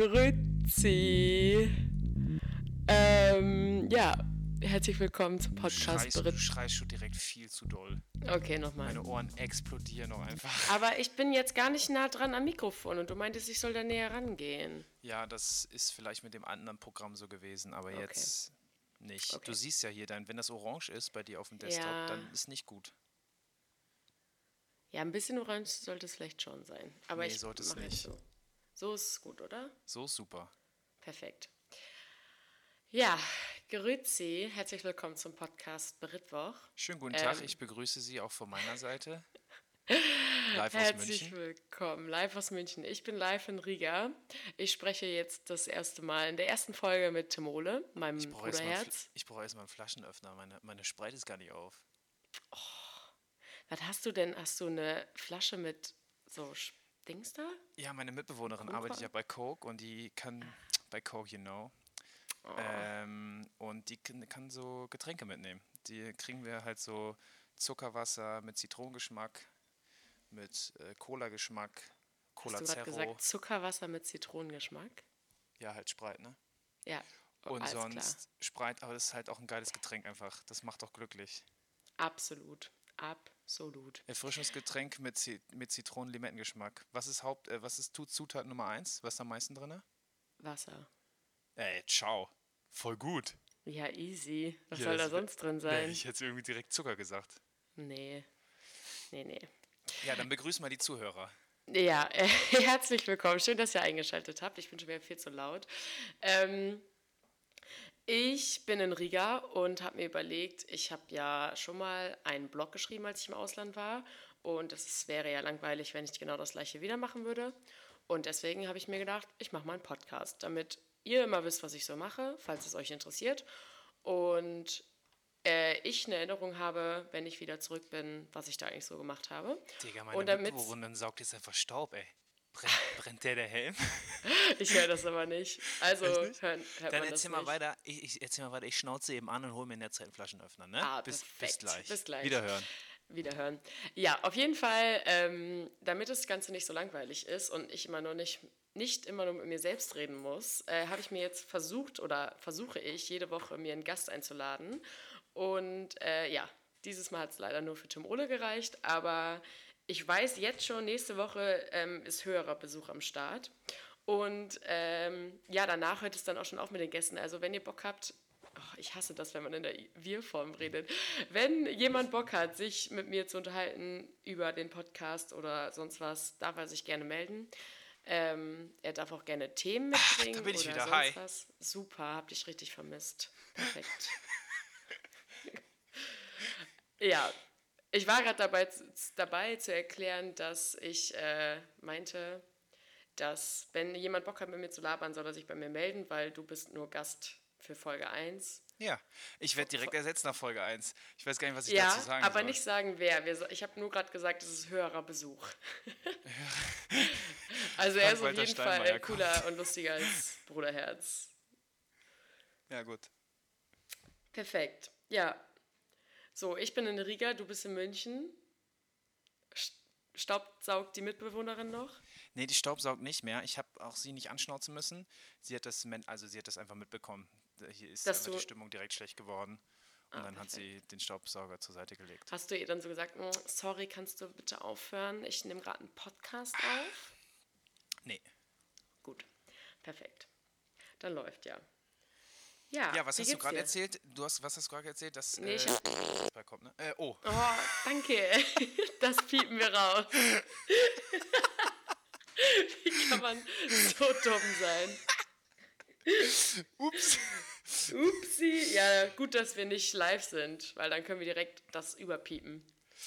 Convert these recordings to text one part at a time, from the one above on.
Grüezi. Ähm, ja, herzlich willkommen zum Podcast Schreist, du schreist schon direkt viel zu doll. Okay, nochmal. Meine Ohren explodieren noch einfach. Aber ich bin jetzt gar nicht nah dran am Mikrofon und du meintest, ich soll da näher rangehen. Ja, das ist vielleicht mit dem anderen Programm so gewesen, aber Okay. jetzt nicht. Okay. Du siehst ja hier, dein, wenn das orange ist bei dir auf dem Desktop, Ja. dann ist nicht gut. Ja, ein bisschen orange sollte es vielleicht schon sein. Aber Nee, ich sollte es nicht. So. So ist gut, oder? So ist super. Perfekt. Ja, Grüezi. Herzlich willkommen zum Podcast Britwoch. Schönen guten Tag, Ähm. ich begrüße Sie auch von meiner Seite. Live aus Herzlich München. willkommen, live aus München. Ich bin live in Riga. Ich spreche jetzt das erste Mal in der ersten Folge mit Timole, meinem Ich brauche erstmal Bruderherz. ich brauch erst mal einen Flaschenöffner, meine, meine Sprite ist gar nicht auf. Was hast du denn? Hast du eine Flasche mit so Sch- Dings da? Ja, meine Mitbewohnerin Coca? arbeitet ja bei Coke und die kann, bei Coke, you know, Oh. ähm, und die kann, so Getränke mitnehmen. Die kriegen wir halt so Zuckerwasser mit Zitronengeschmack, mit äh, Cola-Geschmack, Cola Hast du gerade gesagt Zuckerwasser mit Zitronengeschmack? Ja, halt Sprite, ne? Ja. oh, Und sonst klar. Sprite, aber das ist halt auch ein geiles Getränk einfach. Das macht doch glücklich. Absolut. Absolut. Erfrischungsgetränk mit, Zi mit Zitronen-Limettengeschmack. Was ist Haupt, äh, was ist Zutat Nummer eins? Was ist am meisten drin? Wasser. Ey, ciao. Voll gut. Ja, easy. Was Ja, soll da sonst drin Nee, sein? ich hätte irgendwie direkt Zucker gesagt. Nee. Nee, nee. Ja, dann begrüßen wir die Zuhörer. Ja, äh, herzlich willkommen. Schön, dass ihr eingeschaltet habt. Ich bin schon wieder viel zu laut. Ähm, ich bin in Riga und habe mir überlegt, ich habe ja schon mal einen Blog geschrieben, als ich im Ausland war. Und es wäre ja langweilig, wenn ich genau das gleiche wieder machen würde. Und deswegen habe ich mir gedacht, ich mache mal einen Podcast, damit ihr immer wisst, was ich so mache, falls es euch interessiert. Und äh, ich eine Erinnerung habe, wenn ich wieder zurück bin, was ich da eigentlich so gemacht habe. Digga, meine Mitbewohnerin saugt jetzt einfach Staub, ey. Brennt, brennt der der Helm? Ich höre das aber nicht. Also Echt hören, nicht? hört Dann man erzähl mal nicht. weiter. Ich, ich erzähl mal weiter. Ich schnauze eben an und hole mir in der Zeit einen Flaschenöffner, ne? Ah, bis, bis gleich. Bis gleich. Wiederhören. Wiederhören. Ja, auf jeden Fall, ähm, damit das Ganze nicht so langweilig ist und ich immer nur nicht, nicht immer nur mit mir selbst reden muss, äh, habe ich mir jetzt versucht oder versuche ich jede Woche mir einen Gast einzuladen. Und äh, ja, dieses Mal hat es leider nur für Tim Ole gereicht, aber ich weiß jetzt schon, nächste Woche ähm, ist höherer Besuch am Start. Und ähm, ja, danach hört es dann auch schon auf mit den Gästen. Also wenn ihr Bock habt, oh, ich hasse das, wenn man in der Wir-Form redet. Wenn jemand Bock hat, sich mit mir zu unterhalten über den Podcast oder sonst was, darf er sich gerne melden. Ähm, er darf auch gerne Themen mitbringen da bin ich oder wieder. sonst Hi. was. Super, hab dich richtig vermisst. Perfekt. ja, ich war gerade dabei, dabei zu erklären, dass ich äh, meinte, dass wenn jemand Bock hat, mit mir zu labern, soll er sich bei mir melden, weil du bist nur Gast für Folge 1. Ja, ich werde direkt ersetzt nach Folge 1. Ich weiß gar nicht, was ich Ja, dazu sagen aber soll. nicht sagen, wer. Ich habe nur gerade gesagt, es ist höherer Besuch. also er ist auf jeden Fall cooler und lustiger als Bruderherz. Ja, gut. Perfekt. Ja. So, ich bin in Riga, du bist in München. St- Staubsaugt die Mitbewohnerin noch? Nee, die Staubsaugt nicht mehr. Ich habe auch sie nicht anschnauzen müssen. Sie hat das, also sie hat das einfach mitbekommen. Hier ist Dass einfach die Stimmung direkt schlecht geworden. Und Ah, dann hat sie den Staubsauger zur Seite gelegt. Hast du ihr dann so gesagt, "Mm, sorry, kannst du bitte aufhören? Ich nehme gerade einen Podcast auf. Nee. Gut, perfekt. Dann läuft ja. Ja, Ja, was hast du gerade erzählt? Du hast, was hast du gerade erzählt? Dass, Nee, ich äh, hab- das bald kommt, ne? Äh, oh. Oh, danke. Das piepen wir raus. Wie kann man so dumm sein? Ups. Upsi. Ja, gut, dass wir nicht live sind, weil dann können wir direkt das überpiepen.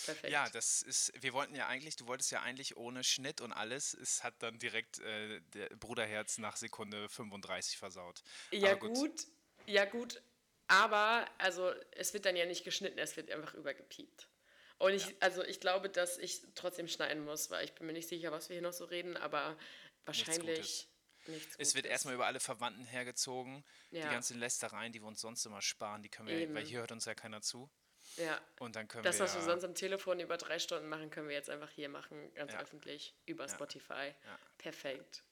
Perfekt. Ja, das ist, wir wollten ja eigentlich, du wolltest ja eigentlich ohne Schnitt und alles, es hat dann direkt äh, der Bruderherz nach Sekunde 35 versaut. Ja, Aber gut. Ja gut, aber also es wird dann ja nicht geschnitten, es wird einfach übergepiept. Und ich, also ich glaube, dass ich trotzdem schneiden muss, weil ich bin mir nicht sicher, was wir hier noch so reden, aber wahrscheinlich nichts Es wird erstmal über alle Verwandten hergezogen. Die Ja. ganzen Lästereien, die wir uns sonst immer sparen, die können wir, Eben. weil hier hört uns ja keiner zu. Ja. Und dann können Das, wir. was wir ja- sonst am Telefon über drei Stunden machen, können wir jetzt einfach hier machen, ganz Ja. öffentlich, über Ja. Spotify. Ja. Perfekt.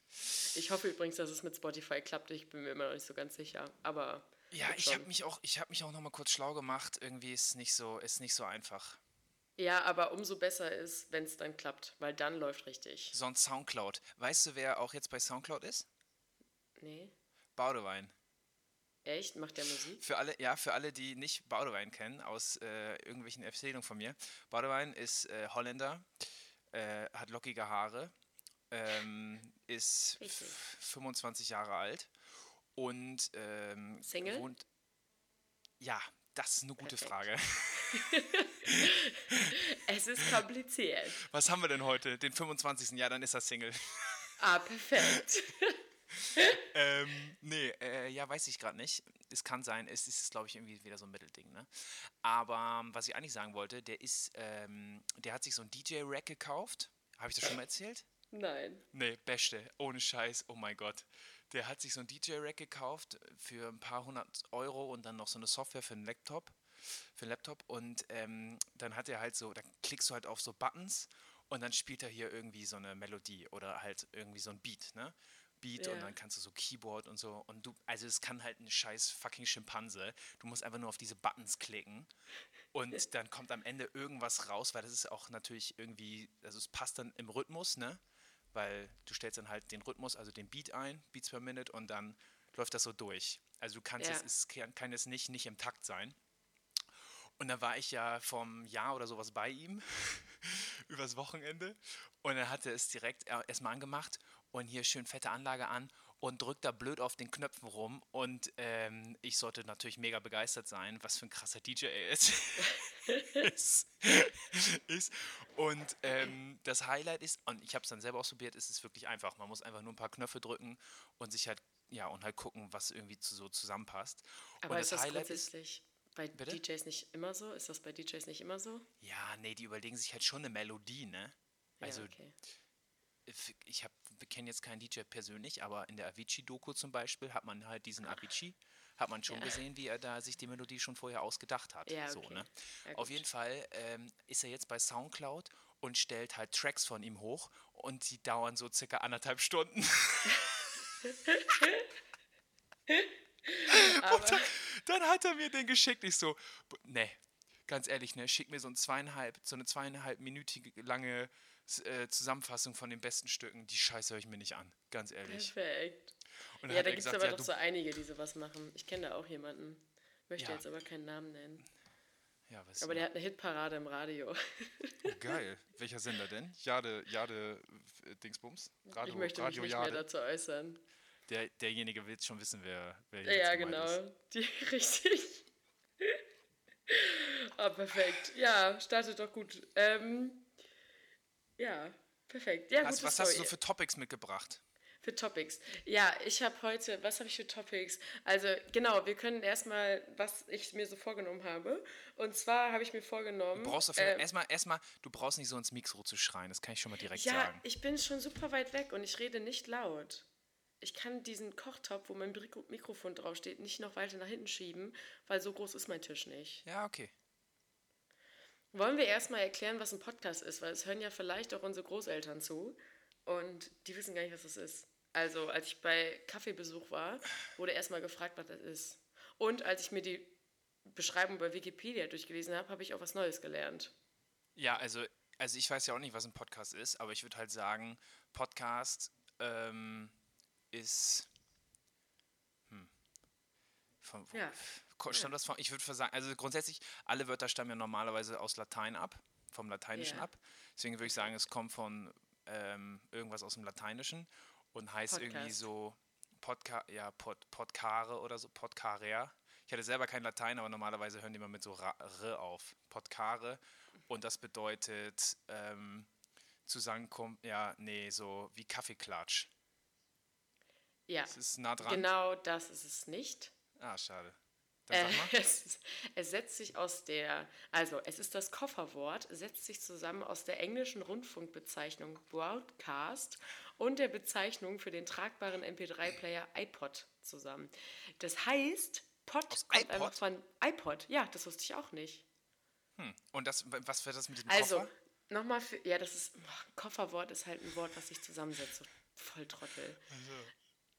Ich hoffe übrigens, dass es mit Spotify klappt. Ich bin mir immer noch nicht so ganz sicher. Aber Ja, ich habe mich auch, ich habe mich auch noch mal kurz schlau gemacht. Irgendwie ist nicht so, ist nicht so einfach. ja, aber umso besser ist, wenn es dann klappt, weil dann läuft richtig. Sonst Soundcloud. Weißt du, wer auch jetzt bei Soundcloud ist? Nee? Baudewein. Echt? Macht der Musik? Für alle, ja, für alle, die nicht Baudewein kennen, aus äh, irgendwelchen Erzählungen von mir. Baudewein ist äh, Holländer, äh, hat lockige Haare, ähm, ist Richtig. f- 25 Jahre alt und ähm, Single? wohnt. Ja, das ist eine gute Perfekt. Frage. Es ist kompliziert. Was haben wir denn heute? Den 25. Ja, dann ist er Single. Ah, perfekt. ähm, nee, äh, ja, weiß ich gerade nicht. Es kann sein, es ist, glaube ich, irgendwie wieder so ein Mittelding, ne? Aber ähm, was ich eigentlich sagen wollte, der ist, ähm, der hat sich so ein DJ-Rack gekauft. Habe ich das schon mal erzählt? Nein. Nee, beste, ohne Scheiß, oh mein Gott. Der hat sich so ein DJ-Rack gekauft für ein paar hundert Euro und dann noch so eine Software für einen Laptop. Für einen Laptop und ähm, dann hat er halt so, da klickst du halt auf so Buttons und dann spielt er hier irgendwie so eine Melodie oder halt irgendwie so ein Beat, ne? Beat und Ja. dann kannst du so Keyboard und so und du, also es kann halt ein scheiß fucking Schimpanse. Du musst einfach nur auf diese Buttons klicken und dann kommt am Ende irgendwas raus, weil das ist auch natürlich irgendwie, also es passt dann im Rhythmus, ne? Weil du stellst dann halt den Rhythmus, also den Beat ein, Beats per Minute und dann läuft das so durch. Also du kannst Ja. es, es kann, kann es nicht, nicht im Takt sein. Und dann war ich ja vom Jahr oder sowas bei ihm, übers Wochenende. Und dann hat er es direkt er- erstmal angemacht und hier schön fette Anlage an und drückt da blöd auf den Knöpfen rum. Und ähm, ich sollte natürlich mega begeistert sein, was für ein krasser DJ er ist. ist, ist. Und ähm, das Highlight ist, und ich habe es dann selber ausprobiert, ist es wirklich einfach. Man muss einfach nur ein paar Knöpfe drücken und sich halt, ja, und halt gucken, was irgendwie zu, so zusammenpasst. Aber und ist das Highlight grundsätzlich bei Bitte? DJs nicht immer so? Ist das bei DJs nicht immer so? Ja, nee, die überlegen sich halt schon eine Melodie, ne? Also ja, okay. Ich- kenne jetzt keinen DJ persönlich, aber in der Avicii-Doku zum Beispiel hat man halt diesen Avicii, hat man schon Ja. gesehen, wie er da sich die Melodie schon vorher ausgedacht hat. Ja, so, okay. ne? Ja, Auf jeden Fall ähm, ist er jetzt bei Soundcloud und stellt halt Tracks von ihm hoch und die dauern so circa anderthalb Stunden. Aber, Dann hat er mir den geschickt. Ich so, ne, ganz ehrlich, ne, schick mir so ein zweieinhalb, so eine zweieinhalb minütige lange äh, Zusammenfassung von den besten Stücken. Die Scheiße höre ich mir nicht an, ganz ehrlich. perfekt. Ja, da gibt es aber ja, doch so einige, die sowas machen. Ich kenne da auch jemanden. Möchte Ja. jetzt aber keinen Namen nennen. ja, was, Aber der hat eine Hitparade im Radio. oh, geil. Welcher Sender denn? Jade, Jade äh, Dingsbums? Radio, ich möchte Radio mich nicht Jade. mehr dazu äußern. Der, derjenige will schon wissen, wer, wer Ja, jetzt ja, genau. ist. Die, richtig. ah, perfekt. Ja, startet doch gut. Ähm, ja, perfekt. Ja, Was, was hast du so für Topics mitgebracht? Für Topics. Ja, ich habe heute, was habe ich für Topics? Also genau, wir können erstmal, was ich mir so vorgenommen habe. Und zwar habe ich mir vorgenommen. Du brauchst dafür ähm, erstmal, erstmal, du brauchst nicht so ins Mikro zu schreien, das kann ich schon mal direkt ja, sagen. ich bin schon super weit weg und ich rede nicht laut. Ich kann diesen Kochtopf, wo mein Mikro Mikrofon draufsteht, nicht noch weiter nach hinten schieben, weil so groß ist mein Tisch nicht. Ja, okay. Wollen wir erstmal erklären, was ein Podcast ist, weil es hören ja vielleicht auch unsere Großeltern zu und die wissen gar nicht, was das ist. Also, als ich bei Kaffeebesuch war, wurde erstmal gefragt, was das ist. Und als ich mir die Beschreibung bei Wikipedia durchgelesen habe, habe ich auch was Neues gelernt. Ja, also, also ich weiß ja auch nicht, was ein Podcast ist, aber ich würde halt sagen, Podcast ähm, ist. Von, Ja. stammt das von? Ich würde sagen, also grundsätzlich, alle Wörter stammen ja normalerweise aus Latein ab, vom Lateinischen Ja. ab. Deswegen würde ich sagen, es kommt von ähm, irgendwas aus dem Lateinischen und heißt irgendwie Podcast. so Podca ja, Pod Podcare oder so, Podcarer. Ich hatte selber kein Latein, aber normalerweise hören die immer mit so Ra R auf. Podcare Und das bedeutet ähm, zusammenkommen, ja, nee, so wie Kaffeeklatsch. Ja, Es ist nah dran. genau das ist es nicht. Ah, schade. Äh, es, es setzt sich aus der, also es ist das Kofferwort, setzt sich zusammen aus der englischen Rundfunkbezeichnung Broadcast und der Bezeichnung für den tragbaren MP3-Player iPod zusammen. Das heißt, Pod Aus kommt iPod? einfach von iPod. Ja, das wusste ich auch nicht. Hm. Und das, was wird das mit dem Also, Koffer? nochmal für, ja, das ist, ach, Kofferwort ist halt ein Wort, was sich zusammensetzt. So voll Trottel.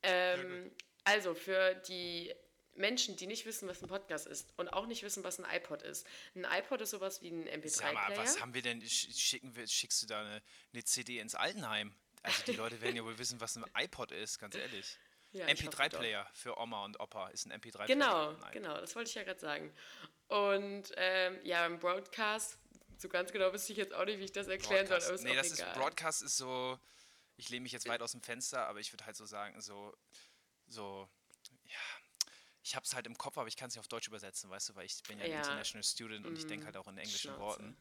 Ähm, also, für die Menschen, die nicht wissen, was ein Podcast ist und auch nicht wissen, was ein iPod ist. Ein iPod ist sowas wie ein Sag mal, was MP3-Player. haben wir denn? Sch- Schicken wir, schickst du da eine, eine CD ins Altenheim? Also die Leute werden ja wohl wissen, was ein iPod ist, ganz ehrlich. Ja, ich hoffe doch. MP3-Player für Oma und Opa ist ein MP3-Player. Genau, genau, das wollte ich ja gerade sagen. Und ähm, ja, im Broadcast, so ganz genau wüsste ich jetzt auch nicht, wie ich das erklären soll, aber Broadcast. ist Nee, das egal. ist Broadcast ist so, ich lehne mich jetzt weit aus dem Fenster, aber ich würde halt so sagen, so, so, ich habe es halt im Kopf, aber ich kann es nicht auf Deutsch übersetzen, weißt du, weil ich bin ja, ein Ja. International Student und ich denke halt auch in englischen Schnauze. Worten.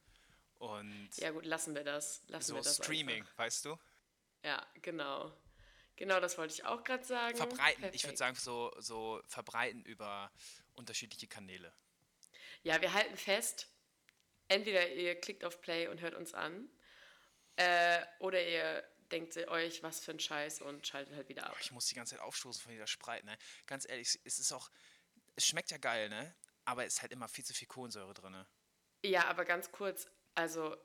Und ja gut, lassen wir das. Lassen so wir das Streaming, Einfach. weißt du? Ja, genau. Genau, das wollte ich auch gerade sagen. Verbreiten, ich würde Perfekt. sagen, so, so verbreiten über unterschiedliche Kanäle. Ja, wir halten fest, entweder ihr klickt auf Play und hört uns an, äh, oder ihr denkt euch, was für ein Scheiß und schaltet halt wieder ab. Ich muss die ganze Zeit aufstoßen von dieser Spreit, ne? Ganz ehrlich, es ist auch, es schmeckt ja geil, ne? Aber es ist halt immer viel zu viel Kohlensäure drin. Ja, aber ganz kurz, also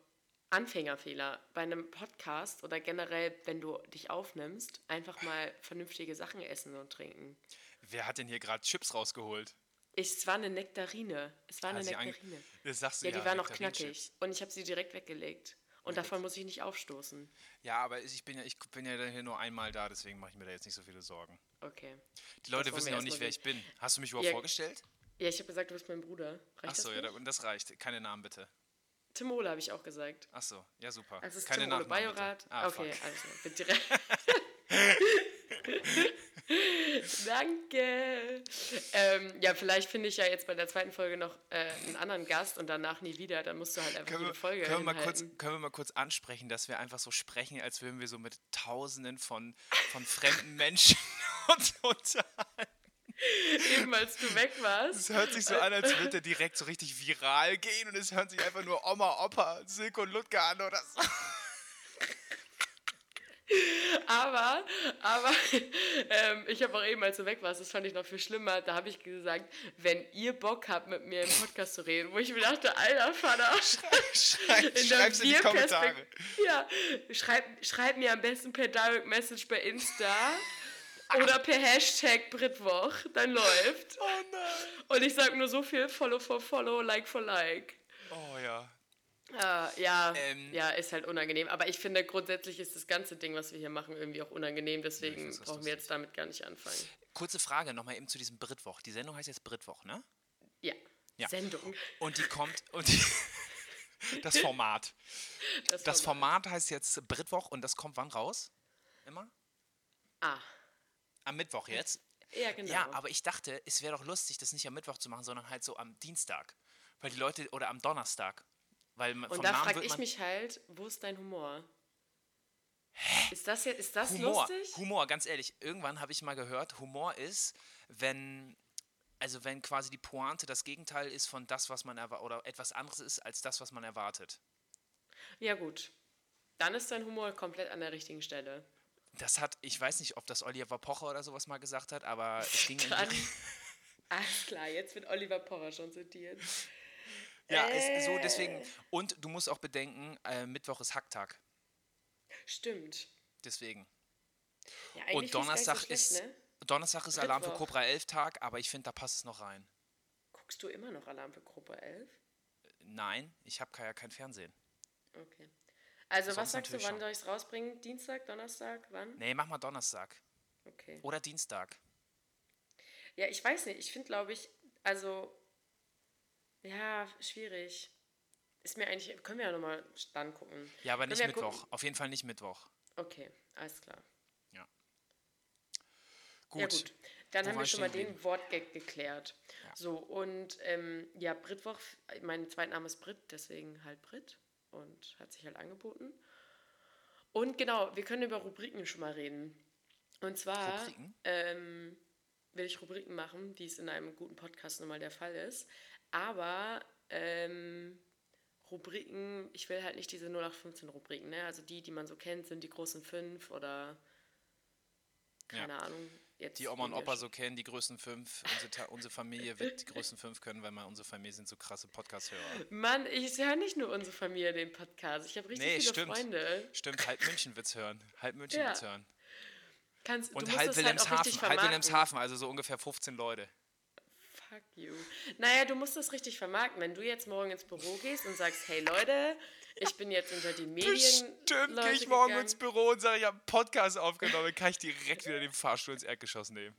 Anfängerfehler bei einem Podcast oder generell, wenn du dich aufnimmst, einfach mal vernünftige Sachen essen und trinken. Wer hat denn hier gerade Chips rausgeholt? Ich, es war eine Nektarine. Es war eine ange- Nektarine. Das sagst du Ja, die war noch knackig. Und ich habe sie direkt weggelegt. Und davon muss ich nicht aufstoßen. Ja, aber ich bin ja, ich bin ja hier nur einmal da, deswegen mache ich mir da jetzt nicht so viele Sorgen. Okay. Die Leute wissen ja auch nicht, wer ich bin. Hast du mich überhaupt Ja. vorgestellt? Ja, ich habe gesagt, du bist mein Bruder. Reicht Achso, das ja, und das reicht. Keine Namen bitte. Tim Ole habe ich auch gesagt. Achso, ja super. Also es ist Keine Tim Ole Nachnamen. Bajorat. Ah, okay, fuck. also wird direkt. Danke. Ähm, ja, vielleicht finde ich ja jetzt bei der zweiten Folge noch äh, einen anderen Gast und danach nie wieder. Dann musst du halt einfach jede Folge können, wir mal kurz, können wir mal kurz ansprechen, dass wir einfach so sprechen, als würden wir so mit Tausenden von, von fremden Menschen uns unterhalten. Eben als du weg warst. Es hört sich so an, als würde er direkt so richtig viral gehen und es hört sich einfach nur Oma, Opa, Silke und Ludger an oder so. Aber, aber ähm, ich habe auch eben, als du weg warst, das fand ich noch viel schlimmer, da habe ich gesagt, wenn ihr Bock habt, mit mir im Podcast zu reden, wo ich mir dachte, alter Vater, Schreib, in schreib's in die Kommentare. Ja, schreib, schreib mir am besten per Direct Message bei Insta oder per Hashtag Britwoch, dann läuft. Oh nein. Und ich sag nur so viel Follow for Follow, Like for Like. Oh ja. Äh, ja, Ähm. ja, ist halt unangenehm. Aber ich finde, grundsätzlich ist das ganze Ding, was wir hier machen, irgendwie auch unangenehm. Deswegen weiß, brauchen wir jetzt damit gar nicht anfangen. Kurze Frage nochmal eben zu diesem Britwoch. Die Sendung heißt jetzt Britwoch, ne? Ja, Ja. Sendung. Und die kommt. Und die, das Format. Das Format heißt jetzt Britwoch und das kommt wann raus? Immer? Ah, Am Mittwoch jetzt? ja, genau. Ja, aber ich dachte, es wäre doch lustig, das nicht am Mittwoch zu machen, sondern halt so am Dienstag. Weil die Leute, oder am Donnerstag. Weil Und da frage ich mich halt, wo ist dein Humor? Hä? Ist das jetzt, ist das Humor, lustig? Humor, ganz ehrlich, irgendwann habe ich mal gehört, Humor ist, wenn, also wenn quasi die Pointe das Gegenteil ist von das, was man erwartet, oder etwas anderes ist als das, was man erwartet. Ja, gut. Dann ist dein Humor komplett an der richtigen Stelle. Das hat, ich weiß nicht, ob das Oliver Pocher oder sowas mal gesagt hat, aber es ging alles klar, jetzt wird Oliver Porrer schon zitiert. Ja, es, so Äh. deswegen. Und du musst auch bedenken, äh, Mittwoch ist Hacktag. Stimmt. Deswegen. Ja, Und Donnerstag so schlecht, ist, ne? Donnerstag ist Alarm für Mittwoch. Cobra 11 Tag, aber ich finde, da passt es noch rein. Guckst du immer noch Alarm für Gruppe 11? Nein, ich habe ja kein Fernsehen. Okay. Also, Sonst was sagst du, wann schon. soll ich es rausbringen? Dienstag, Donnerstag, wann? Nee, mach mal Donnerstag. Okay. Oder Dienstag. Ja, ich weiß nicht. Ich finde, glaube ich, also, ja, schwierig. Ist mir eigentlich, können wir ja nochmal dann gucken. Ja, aber Können nicht Mittwoch. gucken. Auf jeden Fall nicht Mittwoch. Okay, alles klar. Ja. Gut. Ja gut, dann Wo haben wir schon mal den Wortgag geklärt. So, und ähm, ja, Britwoch, mein Zweitname ist Brit, deswegen halt Brit und hat sich halt angeboten. Und genau, wir können über Rubriken schon mal reden. Und zwar ähm, will ich Rubriken machen, wie es in einem guten Podcast nun mal der Fall ist. Aber ähm, Rubriken, ich will halt nicht diese 0815 Rubriken, ne? Also die, die man so kennt, sind die großen fünf oder keine Ahnung. Jetzt Die Oma und Opa so kennen, die größten fünf. Unsere, unsere Familie wird die größten fünf können, weil mal unsere Familie sind so krasse Podcast-Hörer. Mann, ich höre nicht nur unsere Familie den Podcast. Ich habe richtig Nee, viele stimmt. Freunde. Stimmt, halb München wird's hören. Halb München Ja. wird's hören. Kannst, du Und halb halt Wilhelmshaven. halb vermarkten. Wilhelmshaven, also so ungefähr 15 Leute. Fuck you. Naja, du musst das richtig vermarkten. Wenn du jetzt morgen ins Büro gehst und sagst, hey Leute, ich bin jetzt unter die Medien. Bestimmt gehe Leute ich morgen gegangen. ins Büro und sage, ich habe einen Podcast aufgenommen, kann ich direkt wieder den Fahrstuhl ins Erdgeschoss nehmen.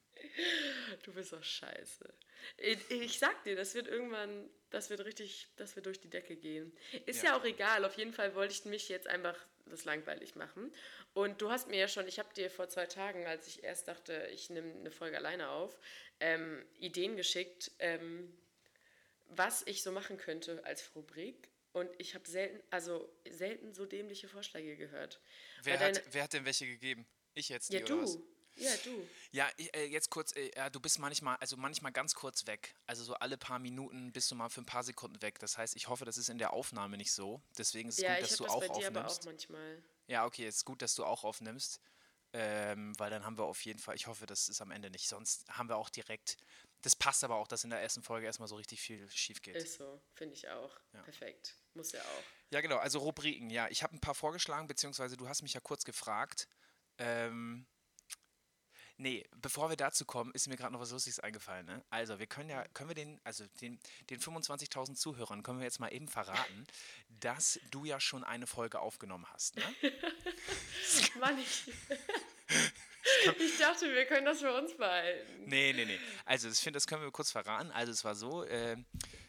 Du bist doch scheiße. Ich, ich sag dir, das wird irgendwann, das wird richtig, das wird durch die Decke gehen. Ist ja, Ja. auch egal. Auf jeden Fall wollte ich mich jetzt einfach das langweilig machen. Und du hast mir ja schon, ich habe dir vor zwei Tagen, als ich erst dachte, ich nehme eine Folge alleine auf, ähm, Ideen geschickt, ähm, was ich so machen könnte als Rubrik. Und ich habe selten, also selten so dämliche Vorschläge gehört. Wer hat, wer hat denn welche gegeben? Ich jetzt ja, du. Ja, du. Ja, ich, äh, jetzt kurz, äh, ja, du bist manchmal, also manchmal ganz kurz weg. Also so alle paar Minuten bist du mal für ein paar Sekunden weg. Das heißt, ich hoffe, das ist in der Aufnahme nicht so. Deswegen ist es Ja, gut, ich dass du das auch bei dir aber auch aufnimmst. manchmal. Ja, okay, ist gut, dass du auch aufnimmst. Ähm, weil dann haben wir auf jeden Fall, ich hoffe, das ist am Ende nicht. Sonst haben wir auch direkt, das passt aber auch, dass in der ersten Folge erstmal so richtig viel schief geht. Ist so, finde ich auch. Perfekt. Muss ja auch. Ja, genau, also Rubriken. Ja, ich habe ein paar vorgeschlagen, beziehungsweise du hast mich ja kurz gefragt. Ähm, nee, bevor wir dazu kommen, ist mir gerade noch was Lustiges eingefallen. Ne? Also, wir können ja, können wir den, also den, den 25.000 Zuhörern, können wir jetzt mal eben verraten, dass du ja schon eine Folge aufgenommen hast. Ne? Mann, ich, ich dachte, wir können das für uns behalten. Nee, nee, nee. Also, ich finde, das können wir kurz verraten. Also, es war so, äh,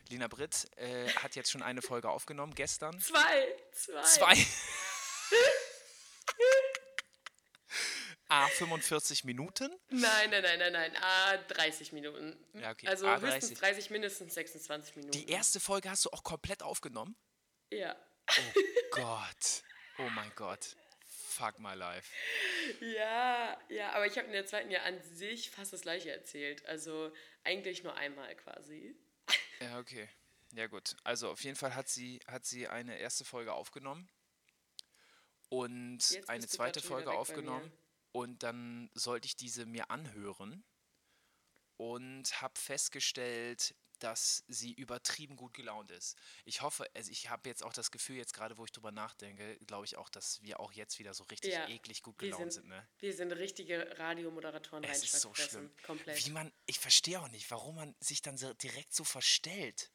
Lina Britt äh, hat jetzt schon eine Folge aufgenommen, gestern. Zwei. Zwei. Zwei. A, 45 Minuten. Nein, nein, nein, nein, nein. Ah, 30 Minuten. Ja, okay. Also Ah, höchstens 30. 30, mindestens 26 Minuten. Die erste Folge hast du auch komplett aufgenommen? Ja. Oh Gott. Oh mein Gott. Fuck my life. Ja, ja, aber ich habe in der zweiten ja an sich fast das gleiche erzählt. Also eigentlich nur einmal quasi. Ja, okay. Ja, gut. Also auf jeden Fall hat sie, hat sie eine erste Folge aufgenommen und eine zweite Folge aufgenommen. Und dann sollte ich diese mir anhören und habe festgestellt, dass sie übertrieben gut gelaunt ist. Ich hoffe, also ich habe jetzt auch das Gefühl, jetzt gerade, wo ich drüber nachdenke, glaube ich auch, dass wir auch jetzt wieder so richtig Ja, eklig gut gelaunt sind, sind, ne? wir sind richtige Radiomoderatoren Es ist so schlimm. Komplett. Wie man, ich verstehe auch nicht, warum man sich dann so direkt so verstellt.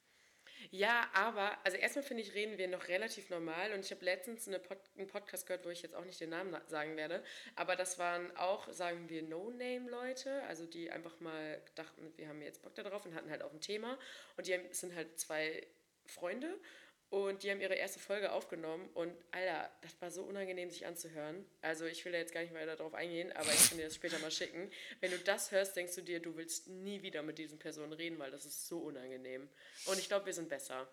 Ja, aber, also erstmal finde ich, reden wir noch relativ normal. Und ich habe letztens eine Pod einen Podcast gehört, wo ich jetzt auch nicht den Namen na- sagen werde, aber das waren auch, sagen wir, No-Name-Leute, also die einfach mal dachten, wir haben jetzt Bock darauf und hatten halt auch ein Thema. Und die sind halt zwei Freunde und die haben ihre erste Folge aufgenommen und, Alter, das war so unangenehm, sich anzuhören. Also ich will da jetzt gar nicht weiter darauf eingehen, aber ich kann dir das später mal schicken. Wenn du das hörst, denkst du dir, du willst nie wieder mit diesen Personen reden, weil das ist so unangenehm. Und ich glaube, wir sind besser.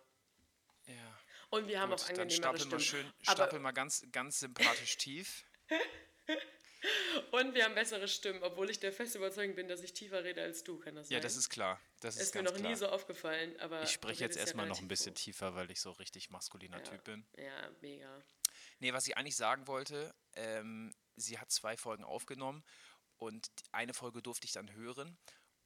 Ja. Und wir haben Gut, auch dann angenehmere stapel Stimmen. mal schön, Aber- stapel mal ganz, ganz sympathisch tief. Und wir haben bessere Stimmen, obwohl ich der festen Überzeugung bin, dass ich tiefer rede als du, kann das sein? Ja, das ist klar. Das ist, ist mir noch klar. nie so aufgefallen, aber ich spreche jetzt redest ja erstmal noch ein bisschen hoch. tiefer, weil ich so richtig maskuliner Ja. Typ bin. Ja, mega. Nee, was ich eigentlich sagen wollte, ähm, sie hat zwei Folgen aufgenommen und eine Folge durfte ich dann hören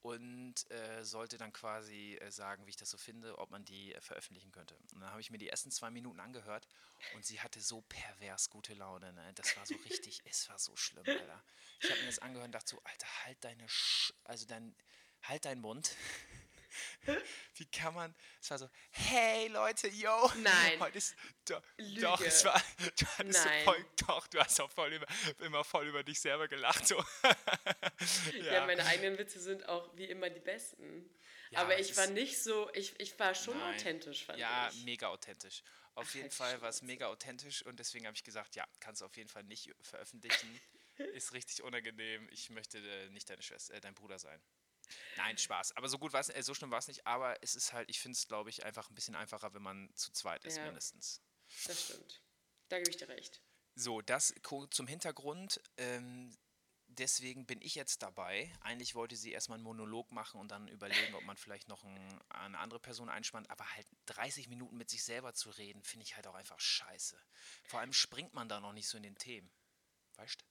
und äh, sollte dann quasi äh, sagen, wie ich das so finde, ob man die äh, veröffentlichen könnte. Und dann habe ich mir die ersten zwei Minuten angehört und sie hatte so pervers gute Laune. Ne? Das war so richtig, es war so schlimm, Alter. Ich habe mir das angehört und dachte so, Alter, halt deine, Sch also dein, halt deinen Mund. Wie kann man, es war so, hey Leute, yo. Nein. Heute ist, doch, Lüge. doch, es war, du hattest so Nein. voll, doch, du hast auch voll über, immer voll über dich selber gelacht, so. Ja. meine eigenen Witze sind auch wie immer die besten. Ja, aber ich war nicht so, ich, ich war schon Nein. authentisch, fand Ja, ich. mega authentisch. Auf Ach, jeden Fall war es mega authentisch und deswegen habe ich gesagt, ja, kannst du auf jeden Fall nicht veröffentlichen. Ist richtig unangenehm. Ich möchte äh, nicht deine Schwester, äh, dein Bruder sein. Nein, Spaß. Aber so gut war es, äh, so schlimm war es nicht. Aber es ist halt, ich finde es, glaube ich, einfach ein bisschen einfacher, wenn man zu zweit ist, Ja. mindestens. Das stimmt. Da gebe ich dir recht. So, das zum Hintergrund. Ähm, deswegen bin ich jetzt dabei. Eigentlich wollte sie erstmal einen Monolog machen und dann überlegen, ob man vielleicht noch ein, eine andere Person einspannt. Aber halt 30 Minuten mit sich selber zu reden, finde ich halt auch einfach scheiße. Vor allem springt man da noch nicht so in den Themen. Weißt du?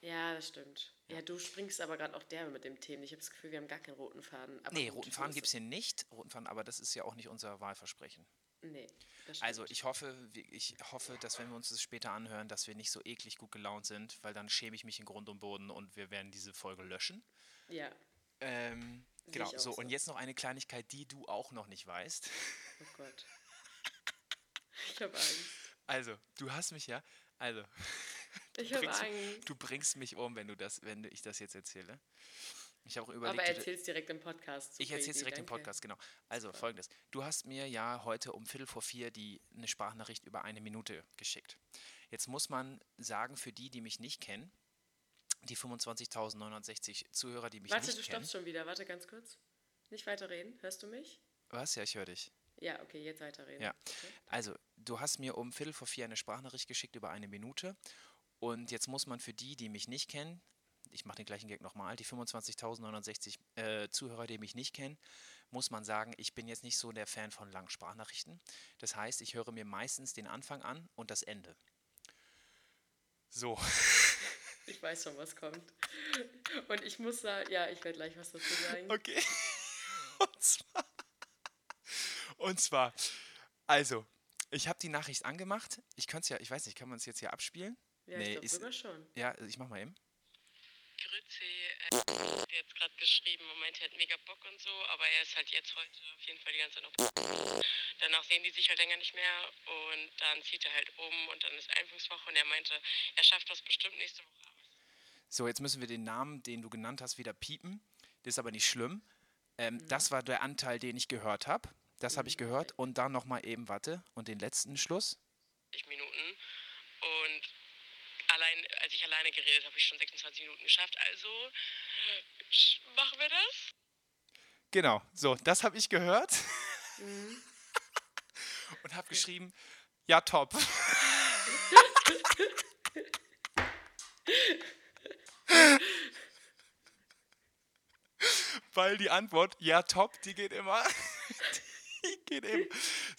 Ja, das stimmt. Ja, du springst aber gerade auch derbe mit dem Themen. Ich habe das Gefühl, wir haben gar keinen roten Faden. Aber Nee, roten Faden gibt es hier nicht. Roten Faden, aber das ist ja auch nicht unser Wahlversprechen. Nee, das stimmt. Also ich hoffe, ich hoffe, dass wenn wir uns das später anhören, dass wir nicht so eklig gut gelaunt sind, weil dann schäme ich mich in Grund und Boden und wir werden diese Folge löschen. Ja, Ähm, genau, so, so. und jetzt noch eine Kleinigkeit, die du auch noch nicht weißt. oh Gott. Ich habe Angst. Also, du hast mich ja, also, Ich habe bringst, Angst. du bringst mich um, wenn du das, wenn ich das jetzt erzähle. Ich habe auch überlegt, Aber du- erzähl's direkt im Podcast. ich Super erzähle es Idee, direkt im danke. Podcast, genau. Also, folgendes. Du hast mir ja heute um Viertel vor vier die, eine Sprachnachricht über eine Minute geschickt. Jetzt muss man sagen, für die, die mich nicht kennen, die 25.960 Zuhörer, die mich Warte, nicht du kennen. stoppst schon wieder. Warte ganz kurz. Nicht weiterreden. Hörst du mich? Was? Ja, ich höre dich. Ja, okay, jetzt weiterreden. Ja. Okay. Also, du hast mir um Viertel vor vier eine Sprachnachricht geschickt über eine Minute. Und jetzt muss man für die, die mich nicht kennen, ich mache den gleichen Gag nochmal, die 25.960 äh, Zuhörer, die mich nicht kennen, muss man sagen, ich bin jetzt nicht so der Fan von langen Sprachnachrichten. Das heißt, ich höre mir meistens den Anfang an und das Ende. So, Ich weiß schon, was kommt. Und ich muss sagen, ja, ich werde gleich was dazu sagen. okay. Und zwar, und zwar also, ich habe die Nachricht angemacht. Ich könnte es ja, ich weiß nicht, kann man es jetzt hier abspielen? Ja, Nee, ich glaube ist- sogar schon. Ja, ich mach mal eben. Grüezi, äh, hat jetzt gerade geschrieben und meinte, er hat mega Bock und so, aber er ist halt jetzt heute auf jeden Fall die ganze Zeit noch. Danach sehen die sich halt länger nicht mehr und dann zieht er halt um und dann ist Einführungswoche und er meinte, er schafft das bestimmt nächste Woche. So, jetzt müssen wir den Namen, den du genannt hast, wieder piepen. Das ist aber nicht schlimm. Ähm, Das war der Anteil, den ich gehört habe. Das habe ich gehört. Und dann nochmal eben, warte, und den letzten Schluss. 60 Minuten als ich alleine geredet habe, ich schon 26 Minuten geschafft. Also machen wir das? Genau, so, das habe ich gehört. und habe geschrieben, ja, top. Weil die Antwort, ja, top, die geht immer. die geht eben.